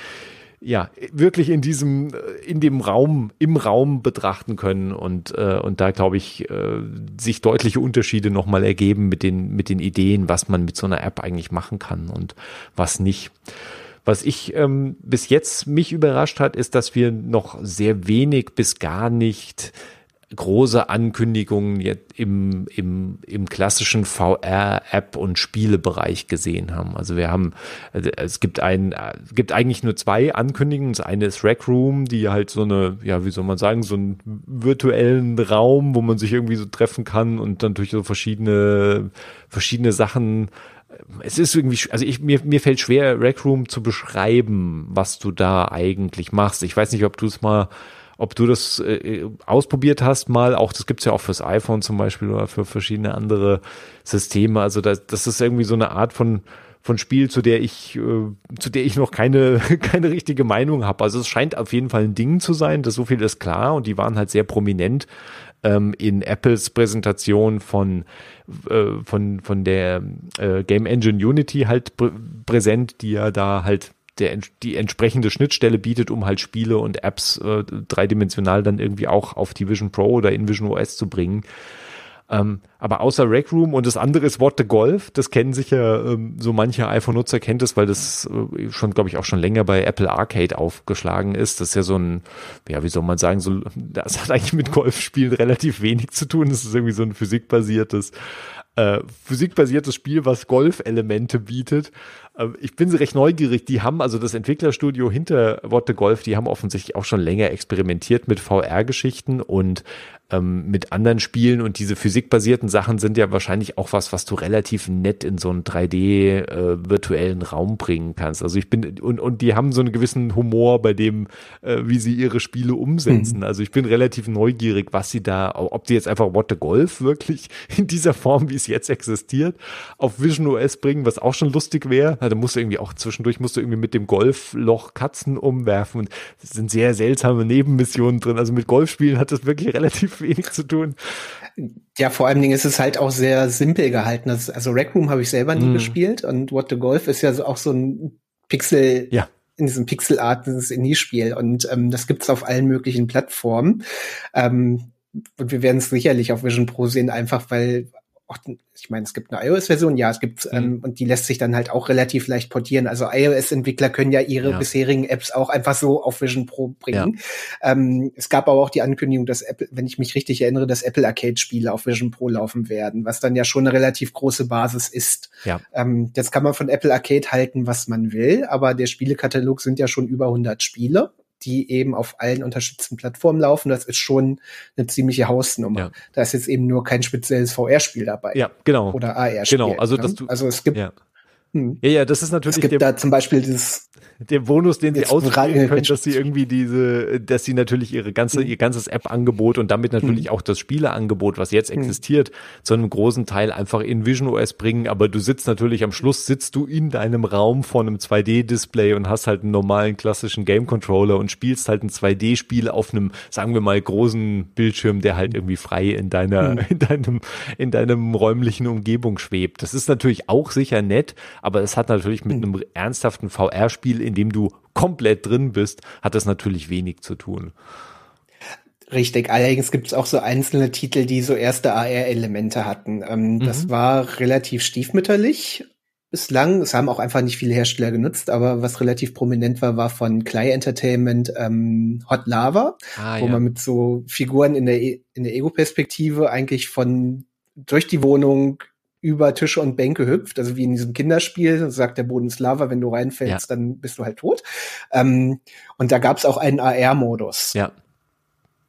ja, wirklich in diesem, in dem Raum, im Raum betrachten können und, äh, und da glaube ich, äh, sich deutliche Unterschiede nochmal ergeben mit den, mit den Ideen, was man mit so einer App eigentlich machen kann und was nicht. Was ich ähm, bis jetzt mich überrascht hat, ist, dass wir noch sehr wenig bis gar nicht große Ankündigungen jetzt im, im, im klassischen VR-App- und Spielebereich gesehen haben. Also wir haben, äh, es gibt ein, es gibt eigentlich nur zwei Ankündigungen. Das eine ist Rec Room, die halt so eine, ja, wie soll man sagen, so einen virtuellen Raum, wo man sich irgendwie so treffen kann und dann durch so verschiedene, verschiedene Sachen es ist irgendwie, also ich, mir, mir fällt schwer, Rec Room zu beschreiben, was du da eigentlich machst. Ich weiß nicht, ob du es mal ob du das äh, ausprobiert hast mal, auch das gibt's ja auch fürs iPhone zum Beispiel oder für verschiedene andere Systeme. Also das, das ist irgendwie so eine Art von von Spiel, zu der ich, äh, zu der ich noch keine, keine richtige Meinung habe. Also es scheint auf jeden Fall ein Ding zu sein, das so viel ist klar und die waren halt sehr prominent ähm, in Apples Präsentation von, äh, von, von der äh, Game Engine Unity halt pr präsent, die ja da halt der, die entsprechende Schnittstelle bietet, um halt Spiele und Apps äh, dreidimensional dann irgendwie auch auf die Vision Pro oder in Vision OS zu bringen. Ähm, aber außer Rec Room und das andere ist What the Golf, das kennen sicher ähm, so mancher iPhone-Nutzer kennt es, weil das äh, schon, glaube ich, auch schon länger bei Apple Arcade aufgeschlagen ist. Das ist ja so ein, ja, wie soll man sagen, so, das hat eigentlich mit Golfspielen relativ wenig zu tun. Das ist irgendwie so ein physikbasiertes äh, physikbasiertes Spiel, was Golf-Elemente bietet. Äh, ich bin recht neugierig. Die haben also das Entwicklerstudio hinter What the Golf, die haben offensichtlich auch schon länger experimentiert mit VR-Geschichten und ähm, mit anderen Spielen und diese physikbasierten Sachen sind ja wahrscheinlich auch was, was du relativ nett in so einen 3D äh, virtuellen Raum bringen kannst. Also ich bin und und die haben so einen gewissen Humor bei dem, äh, wie sie ihre Spiele umsetzen. Mhm. Also ich bin relativ neugierig, was sie da, ob die jetzt einfach What the Golf wirklich in dieser Form, wie es jetzt existiert, auf Vision OS bringen, was auch schon lustig wäre. Da musst du irgendwie auch zwischendurch musst du irgendwie mit dem Golfloch Katzen umwerfen und es sind sehr seltsame Nebenmissionen drin. Also mit Golfspielen hat das wirklich relativ wenig zu tun. Ja, vor allen Dingen ist es halt auch sehr simpel gehalten. Also Rec Room habe ich selber nie mm. gespielt und What the Golf ist ja auch so ein Pixel, ja. in diesem Pixelart, dieses Indie-Spiel und ähm, das gibt's auf allen möglichen Plattformen. Ähm, und wir werden es sicherlich auf Vision Pro sehen, einfach weil auch, ich meine, es gibt eine iOS-Version, ja, es gibt, mhm. ähm, und die lässt sich dann halt auch relativ leicht portieren. Also iOS-Entwickler können ja ihre ja. bisherigen Apps auch einfach so auf Vision Pro bringen. Ja. Ähm, es gab aber auch die Ankündigung, dass Apple, wenn ich mich richtig erinnere, dass Apple Arcade-Spiele auf Vision Pro laufen werden, was dann ja schon eine relativ große Basis ist. Ja. Ähm, jetzt kann man von Apple Arcade halten, was man will, aber der Spielekatalog sind ja schon über 100 Spiele die eben auf allen unterstützten Plattformen laufen. Das ist schon eine ziemliche Hausnummer. Ja. Da ist jetzt eben nur kein spezielles VR-Spiel dabei. Ja, genau. Oder AR-Spiel. Genau, also ne? dass du, also es gibt ja. Hm. Ja, ja, das ist natürlich. Es gibt der, da zum Beispiel dieses der Bonus, den sie ausprobieren können, dass sie irgendwie diese, dass sie natürlich ihre ganze, ihr ganzes App-Angebot und damit natürlich mhm. auch das Spieleangebot, was jetzt mhm. existiert, zu einem großen Teil einfach in Vision OS bringen. Aber du sitzt natürlich am Schluss, sitzt du in deinem Raum vor einem 2D-Display und hast halt einen normalen klassischen Game-Controller und spielst halt ein 2D-Spiel auf einem, sagen wir mal, großen Bildschirm, der halt irgendwie frei in deiner, mhm. in deinem, in deinem räumlichen Umgebung schwebt. Das ist natürlich auch sicher nett, aber es hat natürlich mit mhm. einem ernsthaften VR-Spiel in dem du komplett drin bist, hat das natürlich wenig zu tun. Richtig, allerdings gibt es auch so einzelne Titel, die so erste AR-Elemente hatten. Ähm, mhm. Das war relativ stiefmütterlich bislang. Es haben auch einfach nicht viele Hersteller genutzt, aber was relativ prominent war, war von Clay Entertainment ähm, Hot Lava, ah, wo ja. man mit so Figuren in der, e in der Ego-Perspektive eigentlich von durch die Wohnung über Tische und Bänke hüpft, also wie in diesem Kinderspiel, sagt der Boden ist Lava, wenn du reinfällst, ja. dann bist du halt tot. Ähm, und da gab es auch einen AR-Modus. Ja.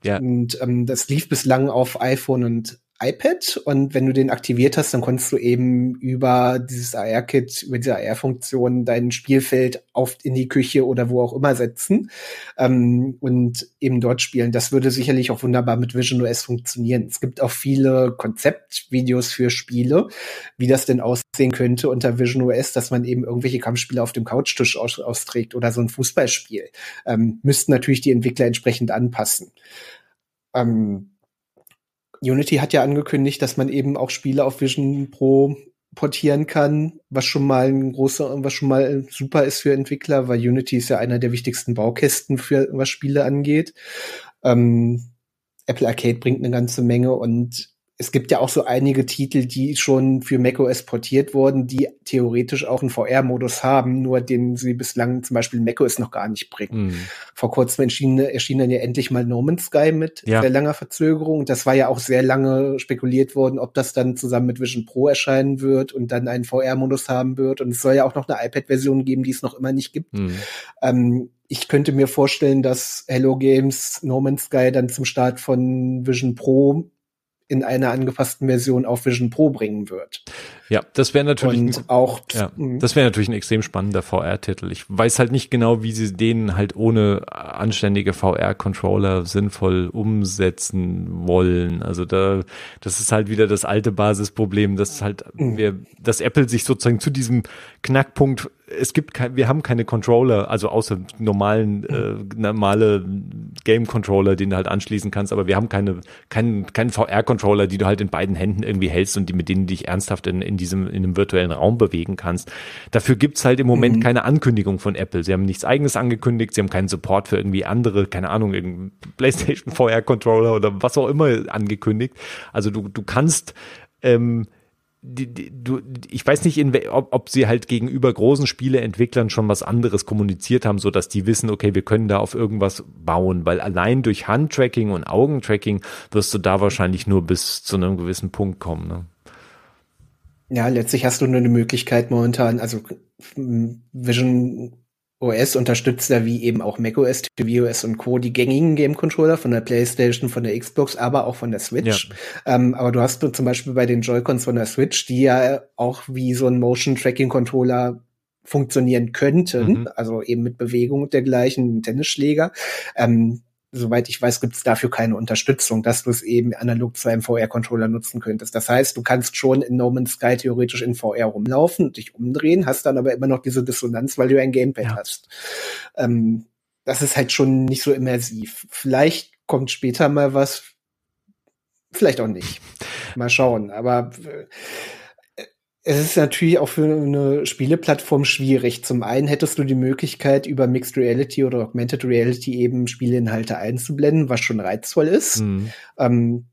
Ja. Und ähm, das lief bislang auf iPhone und iPad und wenn du den aktiviert hast, dann konntest du eben über dieses AR-Kit, über diese AR-Funktion dein Spielfeld auf in die Küche oder wo auch immer setzen ähm, und eben dort spielen. Das würde sicherlich auch wunderbar mit Vision OS funktionieren. Es gibt auch viele Konzeptvideos für Spiele, wie das denn aussehen könnte unter Vision OS, dass man eben irgendwelche Kampfspiele auf dem Couchtisch aus austrägt oder so ein Fußballspiel. Ähm, müssten natürlich die Entwickler entsprechend anpassen. Ähm, Unity hat ja angekündigt, dass man eben auch Spiele auf Vision Pro portieren kann, was schon mal ein großer, was schon mal super ist für Entwickler, weil Unity ist ja einer der wichtigsten Baukästen für was Spiele angeht. Ähm, Apple Arcade bringt eine ganze Menge und es gibt ja auch so einige Titel, die schon für macOS portiert wurden, die theoretisch auch einen VR-Modus haben, nur den sie bislang zum Beispiel macOS noch gar nicht bringen. Mhm. Vor kurzem erschien, erschien dann ja endlich mal No Man's Sky mit ja. sehr langer Verzögerung. Das war ja auch sehr lange spekuliert worden, ob das dann zusammen mit Vision Pro erscheinen wird und dann einen VR-Modus haben wird. Und es soll ja auch noch eine iPad-Version geben, die es noch immer nicht gibt. Mhm. Ähm, ich könnte mir vorstellen, dass Hello Games No Man's Sky dann zum Start von Vision Pro in einer angepassten Version auf Vision Pro bringen wird. Ja, das wäre natürlich und auch ja, das wäre natürlich ein extrem spannender VR-Titel. Ich weiß halt nicht genau, wie sie den halt ohne anständige VR-Controller sinnvoll umsetzen wollen. Also da, das ist halt wieder das alte Basisproblem, dass halt mhm. wir, dass Apple sich sozusagen zu diesem Knackpunkt es gibt kein, wir haben keine Controller, also außer normalen, äh, normale Game Controller, den du halt anschließen kannst, aber wir haben keine, keinen, keinen VR-Controller, die du halt in beiden Händen irgendwie hältst und die, mit denen du dich ernsthaft in, in diesem, in einem virtuellen Raum bewegen kannst. Dafür gibt's halt im Moment mhm. keine Ankündigung von Apple. Sie haben nichts eigenes angekündigt, sie haben keinen Support für irgendwie andere, keine Ahnung, irgendein PlayStation VR-Controller oder was auch immer angekündigt. Also du, du kannst, ähm, die, die, du, ich weiß nicht, in, ob, ob sie halt gegenüber großen Spieleentwicklern schon was anderes kommuniziert haben, so dass die wissen, okay, wir können da auf irgendwas bauen, weil allein durch Handtracking und Augentracking wirst du da wahrscheinlich nur bis zu einem gewissen Punkt kommen. Ne? Ja, letztlich hast du nur eine Möglichkeit momentan, also Vision OS unterstützt ja wie eben auch macOS, tvOS und Co. die gängigen Game Controller von der PlayStation, von der Xbox, aber auch von der Switch. Ja. Ähm, aber du hast zum Beispiel bei den Joy-Cons von der Switch, die ja auch wie so ein Motion Tracking Controller funktionieren könnten, mhm. also eben mit Bewegung und dergleichen, Tennisschläger. Ähm, soweit ich weiß, gibt es dafür keine Unterstützung, dass du es eben analog zu einem VR-Controller nutzen könntest. Das heißt, du kannst schon in No Man's Sky theoretisch in VR rumlaufen und dich umdrehen, hast dann aber immer noch diese Dissonanz, weil du ein Gamepad ja. hast. Ähm, das ist halt schon nicht so immersiv. Vielleicht kommt später mal was, vielleicht auch nicht. Mal schauen. Aber äh, es ist natürlich auch für eine Spieleplattform schwierig. Zum einen hättest du die Möglichkeit, über Mixed Reality oder Augmented Reality eben Spieleinhalte einzublenden, was schon reizvoll ist. Mhm. Ähm,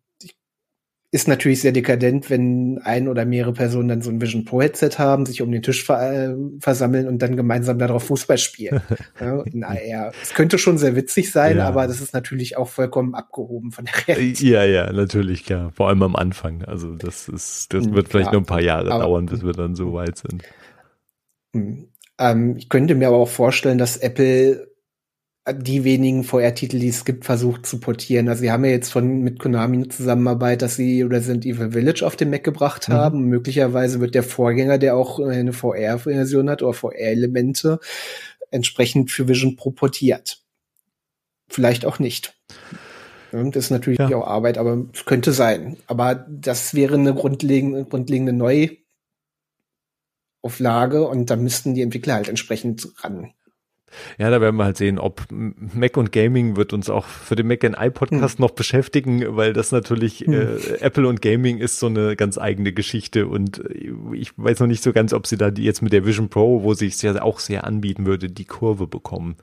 ist natürlich sehr dekadent, wenn ein oder mehrere Personen dann so ein Vision Pro Headset haben, sich um den Tisch ver äh, versammeln und dann gemeinsam darauf Fußball spielen. ja, in AR. Es könnte schon sehr witzig sein, ja. aber das ist natürlich auch vollkommen abgehoben von der Realität. Ja, ja, natürlich, klar. Vor allem am Anfang. Also das ist, das hm, wird vielleicht ja, nur ein paar Jahre aber, dauern, bis wir dann so weit sind. Hm. Ähm, ich könnte mir aber auch vorstellen, dass Apple die wenigen VR-Titel, die es gibt, versucht zu portieren. Also sie haben ja jetzt von mit Konami eine Zusammenarbeit, dass sie Resident Evil Village auf den Mac gebracht mhm. haben. Möglicherweise wird der Vorgänger, der auch eine VR-Version hat oder VR-Elemente, entsprechend für Vision Pro portiert. Vielleicht auch nicht. das ist natürlich ja. auch Arbeit, aber es könnte sein. Aber das wäre eine grundlegende, grundlegende Neuauflage und da müssten die Entwickler halt entsprechend ran. Ja, da werden wir halt sehen, ob Mac und Gaming wird uns auch für den Mac and I Podcast hm. noch beschäftigen, weil das natürlich hm. äh, Apple und Gaming ist so eine ganz eigene Geschichte und äh, ich weiß noch nicht so ganz, ob sie da jetzt mit der Vision Pro, wo sich es ja auch sehr anbieten würde, die Kurve bekommen.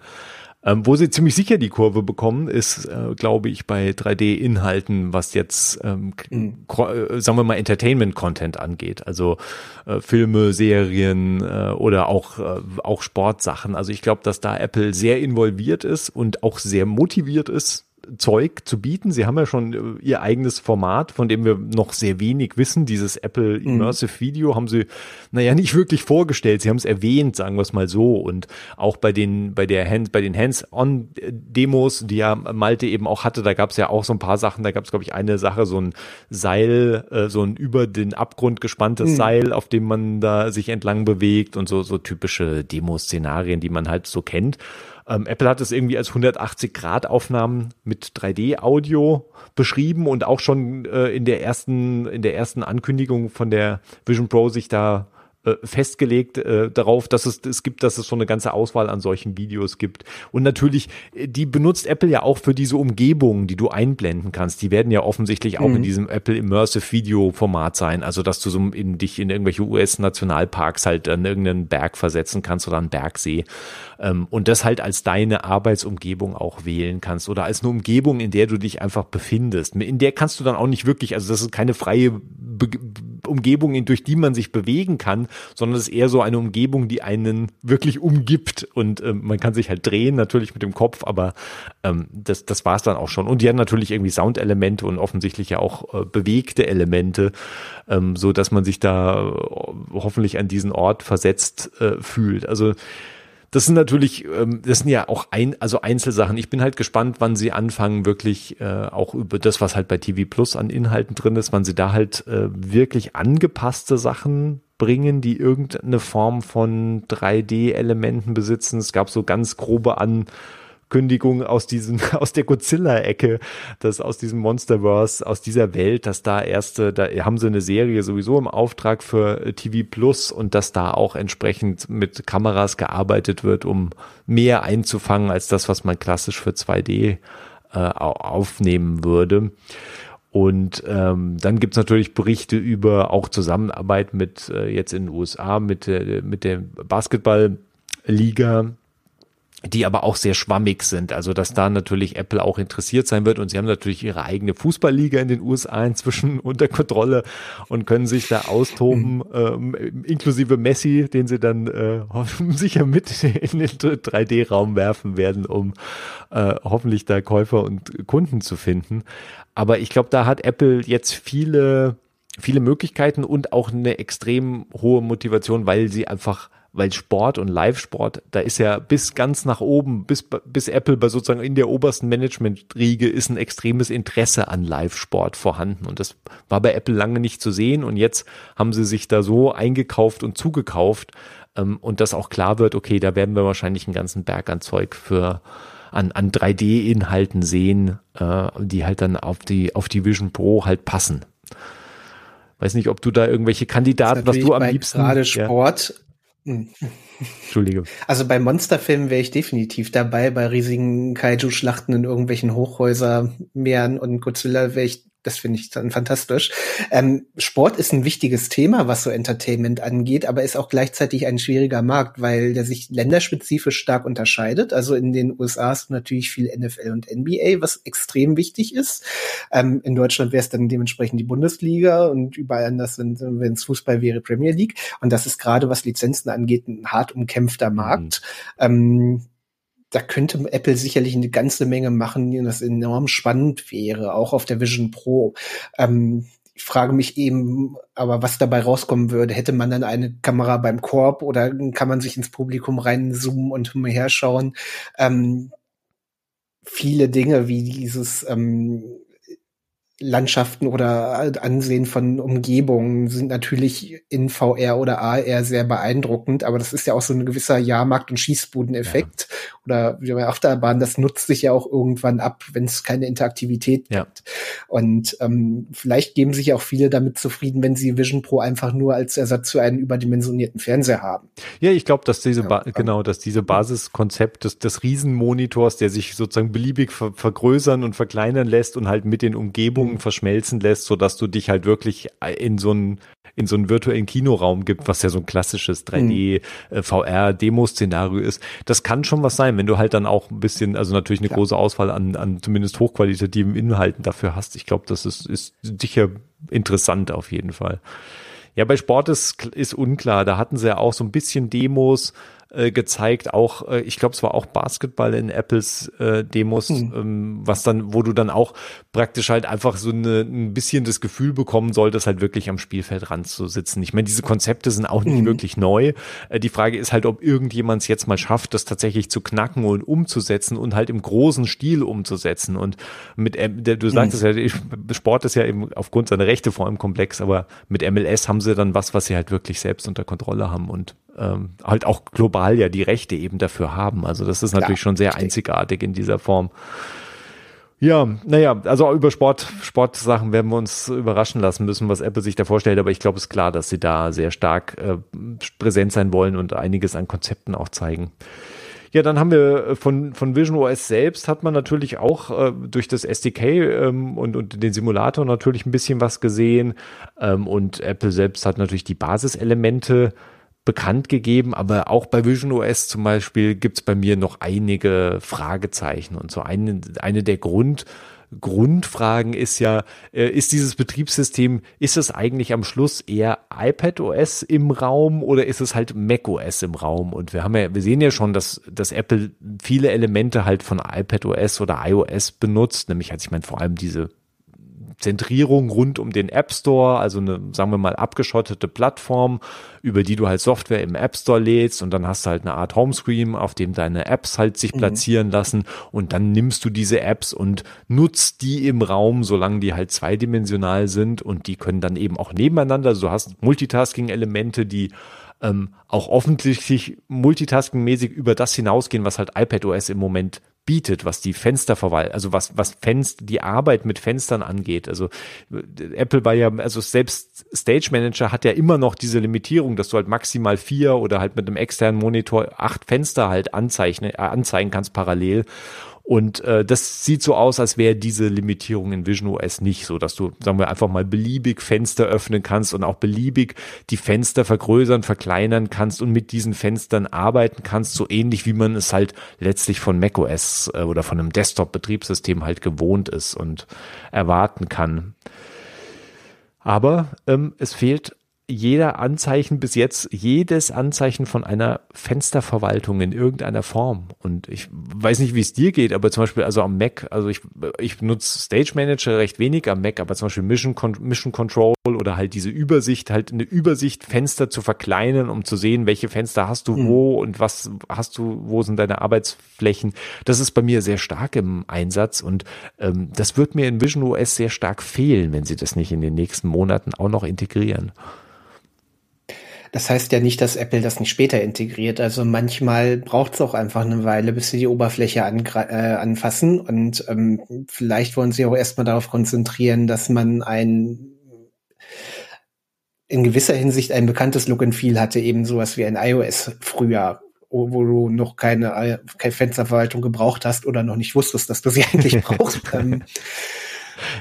Ähm, wo sie ziemlich sicher die Kurve bekommen, ist, äh, glaube ich, bei 3D-Inhalten, was jetzt, ähm, mhm. äh, sagen wir mal, Entertainment-Content angeht. Also äh, Filme, Serien äh, oder auch, äh, auch Sportsachen. Also ich glaube, dass da Apple sehr involviert ist und auch sehr motiviert ist, Zeug zu bieten. Sie haben ja schon äh, ihr eigenes Format, von dem wir noch sehr wenig wissen. Dieses Apple mhm. Immersive mhm. Video haben sie, naja, nicht wirklich vorgestellt. Sie haben es erwähnt, sagen wir es mal so. Und auch bei den, bei der Hand, bei den Hands-on-Demos, die ja Malte eben auch hatte, da gab es ja auch so ein paar Sachen. Da gab es, glaube ich, eine Sache, so ein Seil, äh, so ein über den Abgrund gespanntes mhm. Seil, auf dem man da sich entlang bewegt und so, so typische Demo-Szenarien, die man halt so kennt. Ähm, Apple hat es irgendwie als 180-Grad-Aufnahmen mit 3D-Audio beschrieben und auch schon äh, in der ersten, in der ersten Ankündigung von der Vision Pro sich da äh, festgelegt äh, darauf, dass es es gibt, dass es so eine ganze Auswahl an solchen Videos gibt. Und natürlich, äh, die benutzt Apple ja auch für diese Umgebungen, die du einblenden kannst. Die werden ja offensichtlich auch mhm. in diesem Apple Immersive Video Format sein. Also, dass du so in, dich in irgendwelche US-Nationalparks halt an irgendeinen Berg versetzen kannst oder einen Bergsee. Ähm, und das halt als deine Arbeitsumgebung auch wählen kannst oder als eine Umgebung, in der du dich einfach befindest. In der kannst du dann auch nicht wirklich, also das ist keine freie Be Umgebung, durch die man sich bewegen kann, sondern es ist eher so eine Umgebung, die einen wirklich umgibt und ähm, man kann sich halt drehen, natürlich mit dem Kopf, aber ähm, das, das war es dann auch schon. Und die haben natürlich irgendwie Soundelemente und offensichtlich ja auch äh, bewegte Elemente, ähm, so dass man sich da äh, hoffentlich an diesen Ort versetzt äh, fühlt. Also das sind natürlich, ähm, das sind ja auch ein, also Einzelsachen. Ich bin halt gespannt, wann sie anfangen, wirklich äh, auch über das, was halt bei TV Plus an Inhalten drin ist, wann sie da halt äh, wirklich angepasste Sachen bringen, die irgendeine Form von 3D-Elementen besitzen. Es gab so ganz grobe an Kündigung aus diesem, aus der Godzilla-Ecke, dass aus diesem Monsterverse, aus dieser Welt, dass da erste, da haben sie eine Serie sowieso im Auftrag für TV Plus und dass da auch entsprechend mit Kameras gearbeitet wird, um mehr einzufangen als das, was man klassisch für 2D äh, aufnehmen würde. Und ähm, dann gibt's natürlich Berichte über auch Zusammenarbeit mit äh, jetzt in den USA mit, äh, mit der Basketball-Liga, die aber auch sehr schwammig sind. Also dass da natürlich Apple auch interessiert sein wird und sie haben natürlich ihre eigene Fußballliga in den USA inzwischen unter Kontrolle und können sich da austoben, mhm. ähm, inklusive Messi, den sie dann äh, sicher mit in den 3D-Raum werfen werden, um äh, hoffentlich da Käufer und Kunden zu finden. Aber ich glaube, da hat Apple jetzt viele viele Möglichkeiten und auch eine extrem hohe Motivation, weil sie einfach weil Sport und Live-Sport, da ist ja bis ganz nach oben, bis, bis Apple bei sozusagen in der obersten Management-Riege ist ein extremes Interesse an Live-Sport vorhanden. Und das war bei Apple lange nicht zu sehen. Und jetzt haben sie sich da so eingekauft und zugekauft. Ähm, und dass auch klar wird, okay, da werden wir wahrscheinlich einen ganzen Berg an Zeug für an, an 3D-Inhalten sehen, äh, die halt dann auf die, auf die Vision Pro halt passen. Weiß nicht, ob du da irgendwelche Kandidaten, was du am liebsten. Gerade Sport. Hm. Entschuldige. Also bei Monsterfilmen wäre ich definitiv dabei, bei riesigen Kaiju-Schlachten in irgendwelchen Hochhäusermeeren und Godzilla wäre ich das finde ich dann fantastisch. Ähm, Sport ist ein wichtiges Thema, was so Entertainment angeht, aber ist auch gleichzeitig ein schwieriger Markt, weil der sich länderspezifisch stark unterscheidet. Also in den USA ist natürlich viel NFL und NBA, was extrem wichtig ist. Ähm, in Deutschland wäre es dann dementsprechend die Bundesliga und überall anders, wenn es Fußball wäre, Premier League. Und das ist gerade, was Lizenzen angeht, ein hart umkämpfter Markt. Mhm. Ähm, da könnte Apple sicherlich eine ganze Menge machen, das enorm spannend wäre, auch auf der Vision Pro. Ähm, ich frage mich eben, aber was dabei rauskommen würde, hätte man dann eine Kamera beim Korb oder kann man sich ins Publikum reinzoomen und umherschauen? Ähm, viele Dinge wie dieses ähm, Landschaften oder Ansehen von Umgebungen sind natürlich in VR oder AR sehr beeindruckend, aber das ist ja auch so ein gewisser Jahrmarkt- und Schießbudeneffekt ja. Oder wie bei Achterbahn, das nutzt sich ja auch irgendwann ab, wenn es keine Interaktivität ja. gibt. Und ähm, vielleicht geben sich auch viele damit zufrieden, wenn sie Vision Pro einfach nur als Ersatz für einen überdimensionierten Fernseher haben. Ja, ich glaube, dass diese ja, genau, dass diese Basiskonzept des, des Riesenmonitors, der sich sozusagen beliebig ver vergrößern und verkleinern lässt und halt mit den Umgebungen Umgebungen verschmelzen lässt, so dass du dich halt wirklich in so einen in so einen virtuellen Kinoraum gibt, was ja so ein klassisches 3D mhm. VR Demo Szenario ist. Das kann schon was sein, wenn du halt dann auch ein bisschen, also natürlich eine Klar. große Auswahl an, an zumindest hochqualitativen Inhalten dafür hast. Ich glaube, das ist, ist sicher interessant auf jeden Fall. Ja, bei Sport ist, ist unklar. Da hatten sie ja auch so ein bisschen Demos äh, gezeigt, auch, äh, ich glaube, es war auch Basketball in Apples äh, Demos, mhm. ähm, was dann, wo du dann auch praktisch halt einfach so eine, ein bisschen das Gefühl bekommen solltest, halt wirklich am Spielfeld ranzusitzen. Ich meine, diese Konzepte sind auch nicht mhm. wirklich neu. Äh, die Frage ist halt, ob irgendjemand es jetzt mal schafft, das tatsächlich zu knacken und umzusetzen und halt im großen Stil umzusetzen. Und mit, du sagtest mhm. ja, Sport ist ja eben aufgrund seiner Rechte vor allem komplex, aber mit MLS haben sie dann was, was sie halt wirklich selbst unter Kontrolle haben und ähm, halt auch global ja die Rechte eben dafür haben. Also das ist natürlich ja, schon sehr richtig. einzigartig in dieser Form. Ja, naja, also über Sport, Sportsachen werden wir uns überraschen lassen müssen, was Apple sich da vorstellt, aber ich glaube, es ist klar, dass sie da sehr stark äh, präsent sein wollen und einiges an Konzepten auch zeigen. Ja, dann haben wir von, von Vision OS selbst hat man natürlich auch äh, durch das SDK ähm, und, und den Simulator natürlich ein bisschen was gesehen. Ähm, und Apple selbst hat natürlich die Basiselemente bekannt gegeben, aber auch bei Vision OS zum Beispiel gibt's bei mir noch einige Fragezeichen und so eine, eine der Grund, Grundfragen ist ja, äh, ist dieses Betriebssystem, ist es eigentlich am Schluss eher iPad OS im Raum oder ist es halt Mac OS im Raum? Und wir haben ja, wir sehen ja schon, dass, dass Apple viele Elemente halt von iPad OS oder iOS benutzt, nämlich halt, ich meine, vor allem diese Zentrierung rund um den App Store, also eine, sagen wir mal, abgeschottete Plattform, über die du halt Software im App Store lädst und dann hast du halt eine Art Homescreen, auf dem deine Apps halt sich mhm. platzieren lassen und dann nimmst du diese Apps und nutzt die im Raum, solange die halt zweidimensional sind und die können dann eben auch nebeneinander, also du hast Multitasking-Elemente, die ähm, auch offensichtlich multitasking-mäßig über das hinausgehen, was halt iPadOS im Moment bietet, was die Fensterverwaltung, also was, was Fenster, die Arbeit mit Fenstern angeht. Also Apple war ja, also selbst Stage Manager hat ja immer noch diese Limitierung, dass du halt maximal vier oder halt mit einem externen Monitor acht Fenster halt anzeichnen, äh, anzeigen kannst parallel. Und äh, das sieht so aus, als wäre diese Limitierung in Vision OS nicht so, dass du, sagen wir, einfach mal beliebig Fenster öffnen kannst und auch beliebig die Fenster vergrößern, verkleinern kannst und mit diesen Fenstern arbeiten kannst, so ähnlich wie man es halt letztlich von macOS äh, oder von einem Desktop-Betriebssystem halt gewohnt ist und erwarten kann. Aber ähm, es fehlt jeder Anzeichen bis jetzt, jedes Anzeichen von einer Fensterverwaltung in irgendeiner Form. Und ich weiß nicht, wie es dir geht, aber zum Beispiel also am Mac, also ich, ich benutze Stage Manager recht wenig am Mac, aber zum Beispiel Mission, Mission Control oder halt diese Übersicht, halt eine Übersicht, Fenster zu verkleinern, um zu sehen, welche Fenster hast du mhm. wo und was hast du, wo sind deine Arbeitsflächen. Das ist bei mir sehr stark im Einsatz und ähm, das wird mir in Vision OS sehr stark fehlen, wenn sie das nicht in den nächsten Monaten auch noch integrieren. Das heißt ja nicht, dass Apple das nicht später integriert. Also manchmal braucht es auch einfach eine Weile, bis sie die Oberfläche äh, anfassen. Und ähm, vielleicht wollen sie auch erstmal darauf konzentrieren, dass man ein in gewisser Hinsicht ein bekanntes Look and Feel hatte, eben sowas wie ein iOS früher, wo du noch keine, äh, keine Fensterverwaltung gebraucht hast oder noch nicht wusstest, dass du sie eigentlich brauchst. ähm,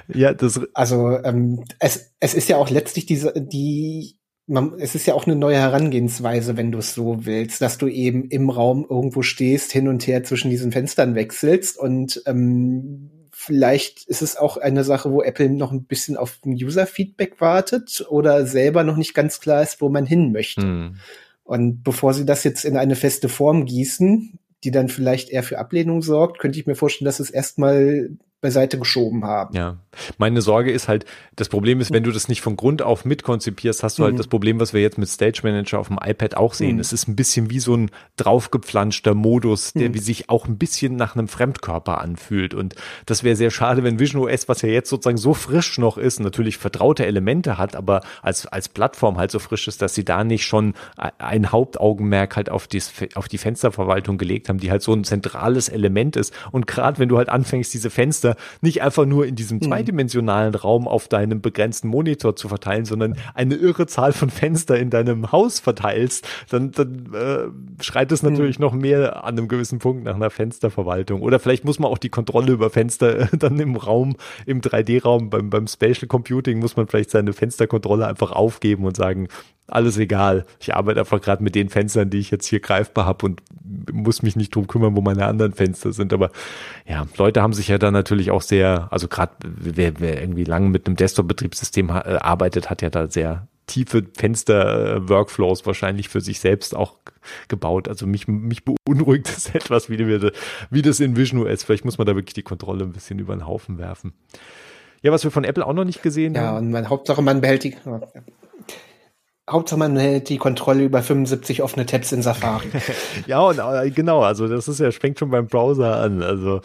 ja, das also ähm, es, es ist ja auch letztlich diese die man, es ist ja auch eine neue Herangehensweise, wenn du es so willst, dass du eben im Raum irgendwo stehst, hin und her zwischen diesen Fenstern wechselst und ähm, vielleicht ist es auch eine Sache, wo Apple noch ein bisschen auf User-Feedback wartet oder selber noch nicht ganz klar ist, wo man hin möchte. Hm. Und bevor sie das jetzt in eine feste Form gießen, die dann vielleicht eher für Ablehnung sorgt, könnte ich mir vorstellen, dass es erstmal beiseite geschoben haben. Ja, meine Sorge ist halt, das Problem ist, wenn du das nicht von Grund auf mitkonzipierst, hast du halt mhm. halt das Problem, was wir jetzt mit Stage Manager auf dem iPad auch sehen. Mhm. Es ist ein bisschen wie so ein draufgepflanschter Modus, der mhm. wie sich auch ein bisschen nach einem Fremdkörper anfühlt. Und das wäre sehr schade, wenn Vision OS, was ja jetzt sozusagen so frisch noch ist, natürlich vertraute Elemente hat, aber als, als Plattform halt so frisch ist, dass sie da nicht schon ein Hauptaugenmerk halt auf die, auf die Fensterverwaltung gelegt haben, die halt so ein zentrales Element ist. Und gerade wenn du halt anfängst, diese Fenster nicht einfach nur in diesem mhm. Zweidimensionalen Raum auf deinem begrenzten Monitor zu verteilen, sondern eine irre Zahl von Fenster in deinem Haus verteilst, dann, dann äh, schreit es natürlich mhm. noch mehr an einem gewissen Punkt nach einer Fensterverwaltung. Oder vielleicht muss man auch die Kontrolle über Fenster äh, dann im Raum, im 3D-Raum, beim, beim Spatial Computing muss man vielleicht seine Fensterkontrolle einfach aufgeben und sagen, alles egal. Ich arbeite einfach gerade mit den Fenstern, die ich jetzt hier greifbar habe und muss mich nicht drum kümmern, wo meine anderen Fenster sind. Aber ja, Leute haben sich ja da natürlich auch sehr, also gerade wer, wer irgendwie lange mit einem Desktop-Betriebssystem äh, arbeitet, hat ja da sehr tiefe Fenster-Workflows wahrscheinlich für sich selbst auch gebaut. Also mich, mich beunruhigt es etwas, wie, wie das in Vision OS. Vielleicht muss man da wirklich die Kontrolle ein bisschen über den Haufen werfen. Ja, was wir von Apple auch noch nicht gesehen ja, haben. Ja, und meine Hauptsache, man behält die. Hauptsache man hält die Kontrolle über 75 offene Tabs in Safari. ja, und äh, genau, also das ist ja, fängt schon beim Browser an. Also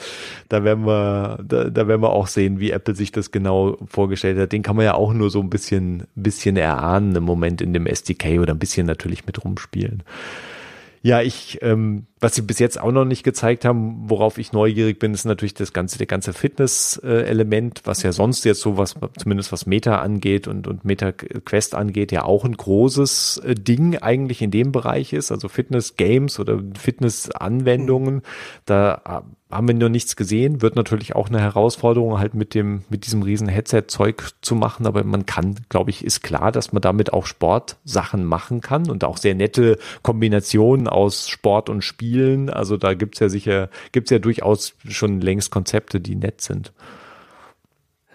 da werden wir, da, da werden wir auch sehen, wie Apple sich das genau vorgestellt hat. Den kann man ja auch nur so ein bisschen, bisschen erahnen im Moment in dem SDK oder ein bisschen natürlich mit rumspielen. Ja, ich, ähm, was sie bis jetzt auch noch nicht gezeigt haben, worauf ich neugierig bin, ist natürlich das ganze, der ganze Fitness-Element, was ja sonst jetzt so was, zumindest was Meta angeht und, und Meta Quest angeht, ja auch ein großes äh, Ding eigentlich in dem Bereich ist, also Fitness-Games oder Fitness-Anwendungen. Da haben wir noch nichts gesehen. Wird natürlich auch eine Herausforderung, halt mit dem, mit diesem riesen Headset-Zeug zu machen. Aber man kann, glaube ich, ist klar, dass man damit auch Sportsachen machen kann und auch sehr nette Kombinationen aus Sport und Spielen. Also da gibt's ja sicher, gibt's ja durchaus schon längst Konzepte, die nett sind.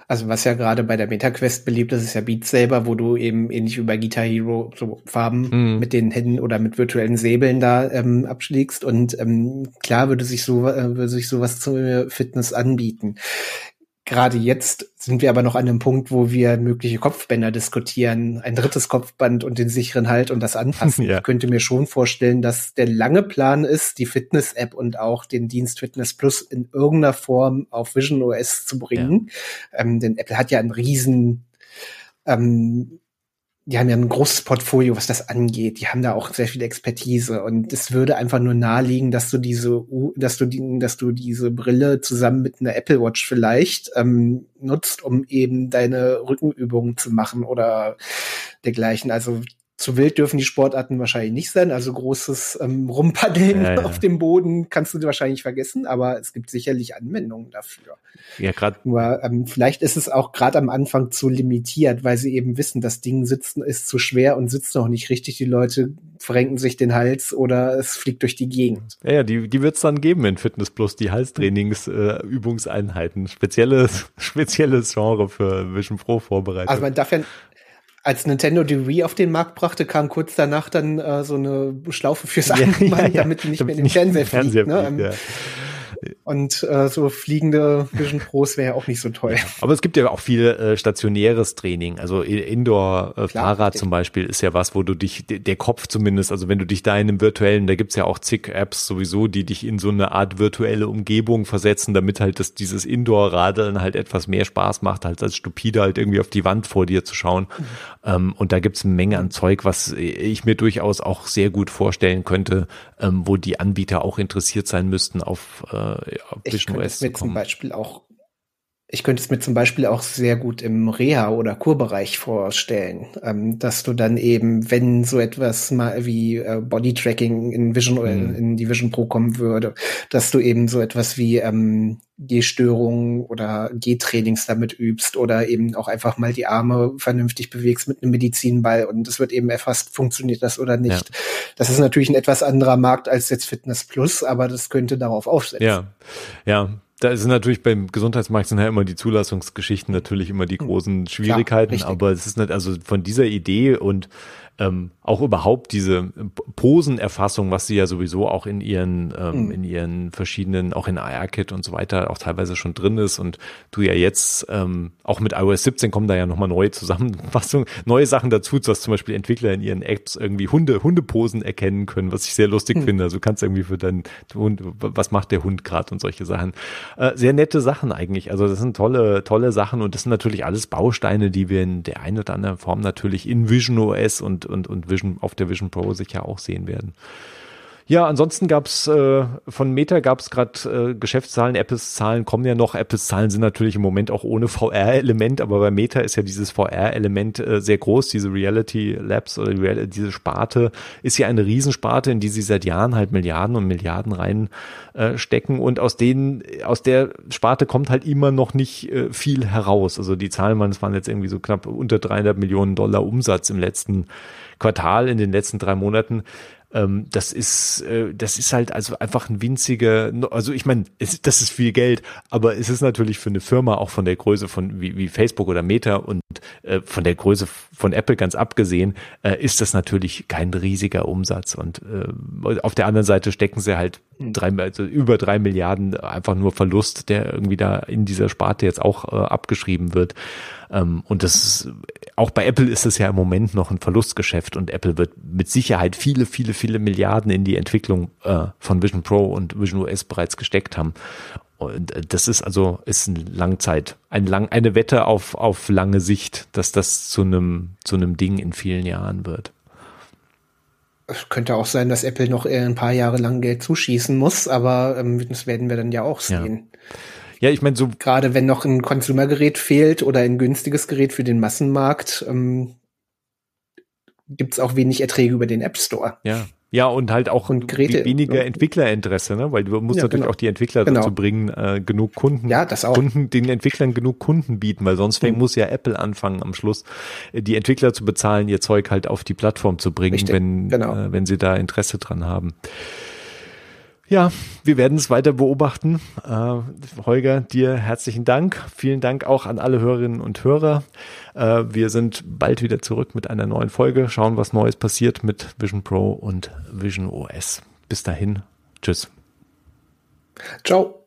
Also was ja gerade bei der MetaQuest beliebt ist, ist ja Beat Saber, wo du eben ähnlich wie bei Guitar Hero so Farben mhm. mit den Händen oder mit virtuellen Säbeln da ähm, abschlägst. Und ähm, klar würde sich so äh, würde sich sowas zur Fitness anbieten. Gerade jetzt sind wir aber noch an einem Punkt, wo wir mögliche Kopfbänder diskutieren, ein drittes Kopfband und den sicheren Halt und das Anpassen. Ja. Ich könnte mir schon vorstellen, dass der lange Plan ist, die Fitness-App und auch den Dienst Fitness Plus in irgendeiner Form auf Vision OS zu bringen. Ja. Ähm, denn Apple hat ja einen riesen ähm, die haben ja ein großes Portfolio, was das angeht. Die haben da auch sehr viel Expertise und es würde einfach nur naheliegen, dass du diese, dass du die, dass du diese Brille zusammen mit einer Apple Watch vielleicht ähm, nutzt, um eben deine Rückenübungen zu machen oder dergleichen. Also zu wild dürfen die Sportarten wahrscheinlich nicht sein. Also großes ähm, Rumpaddeln ja, ja. auf dem Boden kannst du wahrscheinlich vergessen, aber es gibt sicherlich Anwendungen dafür. Ja, gerade. Nur ähm, vielleicht ist es auch gerade am Anfang zu limitiert, weil sie eben wissen, das Ding sitzen ist zu schwer und sitzt noch nicht richtig. Die Leute verrenken sich den Hals oder es fliegt durch die Gegend. Ja, ja die, die wird es dann geben in Fitness Plus, die Halstrainingsübungseinheiten. Äh, spezielles, spezielles Genre für Vision Pro vorbereitet. Also man darf ja als Nintendo die Wii auf den Markt brachte, kam kurz danach dann äh, so eine Schlaufe fürs Armband, ja, ja, ja. damit du nicht damit mehr in den Fernseher, fliegt. Ne? Fliegt, und äh, so fliegende Vision Pros wäre ja auch nicht so toll. Aber es gibt ja auch viel äh, stationäres Training. Also Indoor-Fahrrad äh, zum Beispiel ist ja was, wo du dich, der Kopf zumindest, also wenn du dich da in einem virtuellen, da gibt's ja auch zig Apps sowieso, die dich in so eine Art virtuelle Umgebung versetzen, damit halt das, dieses Indoor-Radeln halt etwas mehr Spaß macht, halt als stupide halt irgendwie auf die Wand vor dir zu schauen. Mhm. Ähm, und da gibt's eine Menge an Zeug, was ich mir durchaus auch sehr gut vorstellen könnte, ähm, wo die Anbieter auch interessiert sein müssten auf äh, auf Vision OS kommen. Zum Beispiel auch ich könnte es mir zum Beispiel auch sehr gut im Reha- oder Kurbereich vorstellen, ähm, dass du dann eben, wenn so etwas mal wie äh, Bodytracking in Vision mhm. in die Vision Pro kommen würde, dass du eben so etwas wie ähm, Gehstörungen oder Gehtrainings damit übst oder eben auch einfach mal die Arme vernünftig bewegst mit einem Medizinball und es wird eben erfasst, funktioniert das oder nicht. Ja. Das ist natürlich ein etwas anderer Markt als jetzt Fitness Plus, aber das könnte darauf aufsetzen. Ja, ja, da ist natürlich beim Gesundheitsmarkt sind ja immer die Zulassungsgeschichten natürlich immer die hm. großen Schwierigkeiten, ja, aber es ist nicht, also von dieser Idee und ähm, auch überhaupt diese Posenerfassung, was sie ja sowieso auch in ihren, ähm, mhm. in ihren verschiedenen, auch in ARKit und so weiter auch teilweise schon drin ist und du ja jetzt ähm, auch mit iOS 17 kommen da ja nochmal neue Zusammenfassungen, neue Sachen dazu, dass zum Beispiel Entwickler in ihren Apps irgendwie Hunde, Hundeposen erkennen können, was ich sehr lustig mhm. finde. Also du kannst irgendwie für deinen Hund, was macht der Hund gerade und solche Sachen. Äh, sehr nette Sachen eigentlich. Also das sind tolle, tolle Sachen und das sind natürlich alles Bausteine, die wir in der einen oder anderen Form natürlich in Vision OS und und, und, Vision auf der Vision Pro sicher auch sehen werden. Ja, ansonsten gab's äh, von Meta gab's gerade äh, Geschäftszahlen, Apples Zahlen kommen ja noch. Apples Zahlen sind natürlich im Moment auch ohne VR-Element, aber bei Meta ist ja dieses VR-Element äh, sehr groß. Diese Reality Labs oder Real diese Sparte ist ja eine Riesensparte, in die sie seit Jahren halt Milliarden und Milliarden rein äh, und aus denen aus der Sparte kommt halt immer noch nicht äh, viel heraus. Also die Zahlen waren, es waren jetzt irgendwie so knapp unter 300 Millionen Dollar Umsatz im letzten Quartal in den letzten drei Monaten ähm, das ist, äh, das ist halt also einfach ein winziger, also ich meine, das ist viel Geld, aber es ist natürlich für eine Firma auch von der Größe von wie, wie Facebook oder Meta und äh, von der Größe von Apple ganz abgesehen, äh, ist das natürlich kein riesiger Umsatz. Und äh, auf der anderen Seite stecken sie halt hm. drei, also über drei Milliarden einfach nur Verlust, der irgendwie da in dieser Sparte jetzt auch äh, abgeschrieben wird. Ähm, und das ist, auch bei Apple ist es ja im Moment noch ein Verlustgeschäft und Apple wird mit Sicherheit viele, viele, viele Milliarden in die Entwicklung äh, von Vision Pro und Vision OS bereits gesteckt haben. Und äh, das ist also ist ein Langzeit, ein lang, eine Wette auf auf lange Sicht, dass das zu einem zu einem Ding in vielen Jahren wird. Es könnte auch sein, dass Apple noch ein paar Jahre lang Geld zuschießen muss, aber ähm, das werden wir dann ja auch sehen. Ja. Ja, ich meine, so. Gerade wenn noch ein Konsumergerät fehlt oder ein günstiges Gerät für den Massenmarkt, ähm, gibt es auch wenig Erträge über den App Store. Ja. Ja, und halt auch und Geräte, weniger ja. Entwicklerinteresse, ne? weil du musst ja, natürlich genau. auch die Entwickler genau. dazu bringen, äh, genug Kunden, ja, das auch. Kunden, den Entwicklern genug Kunden bieten, weil sonst mhm. muss ja Apple anfangen am Schluss, äh, die Entwickler zu bezahlen, ihr Zeug halt auf die Plattform zu bringen, Richtig, wenn, genau. äh, wenn sie da Interesse dran haben. Ja, wir werden es weiter beobachten. Äh, Holger, dir herzlichen Dank. Vielen Dank auch an alle Hörerinnen und Hörer. Äh, wir sind bald wieder zurück mit einer neuen Folge. Schauen, was Neues passiert mit Vision Pro und Vision OS. Bis dahin. Tschüss. Ciao.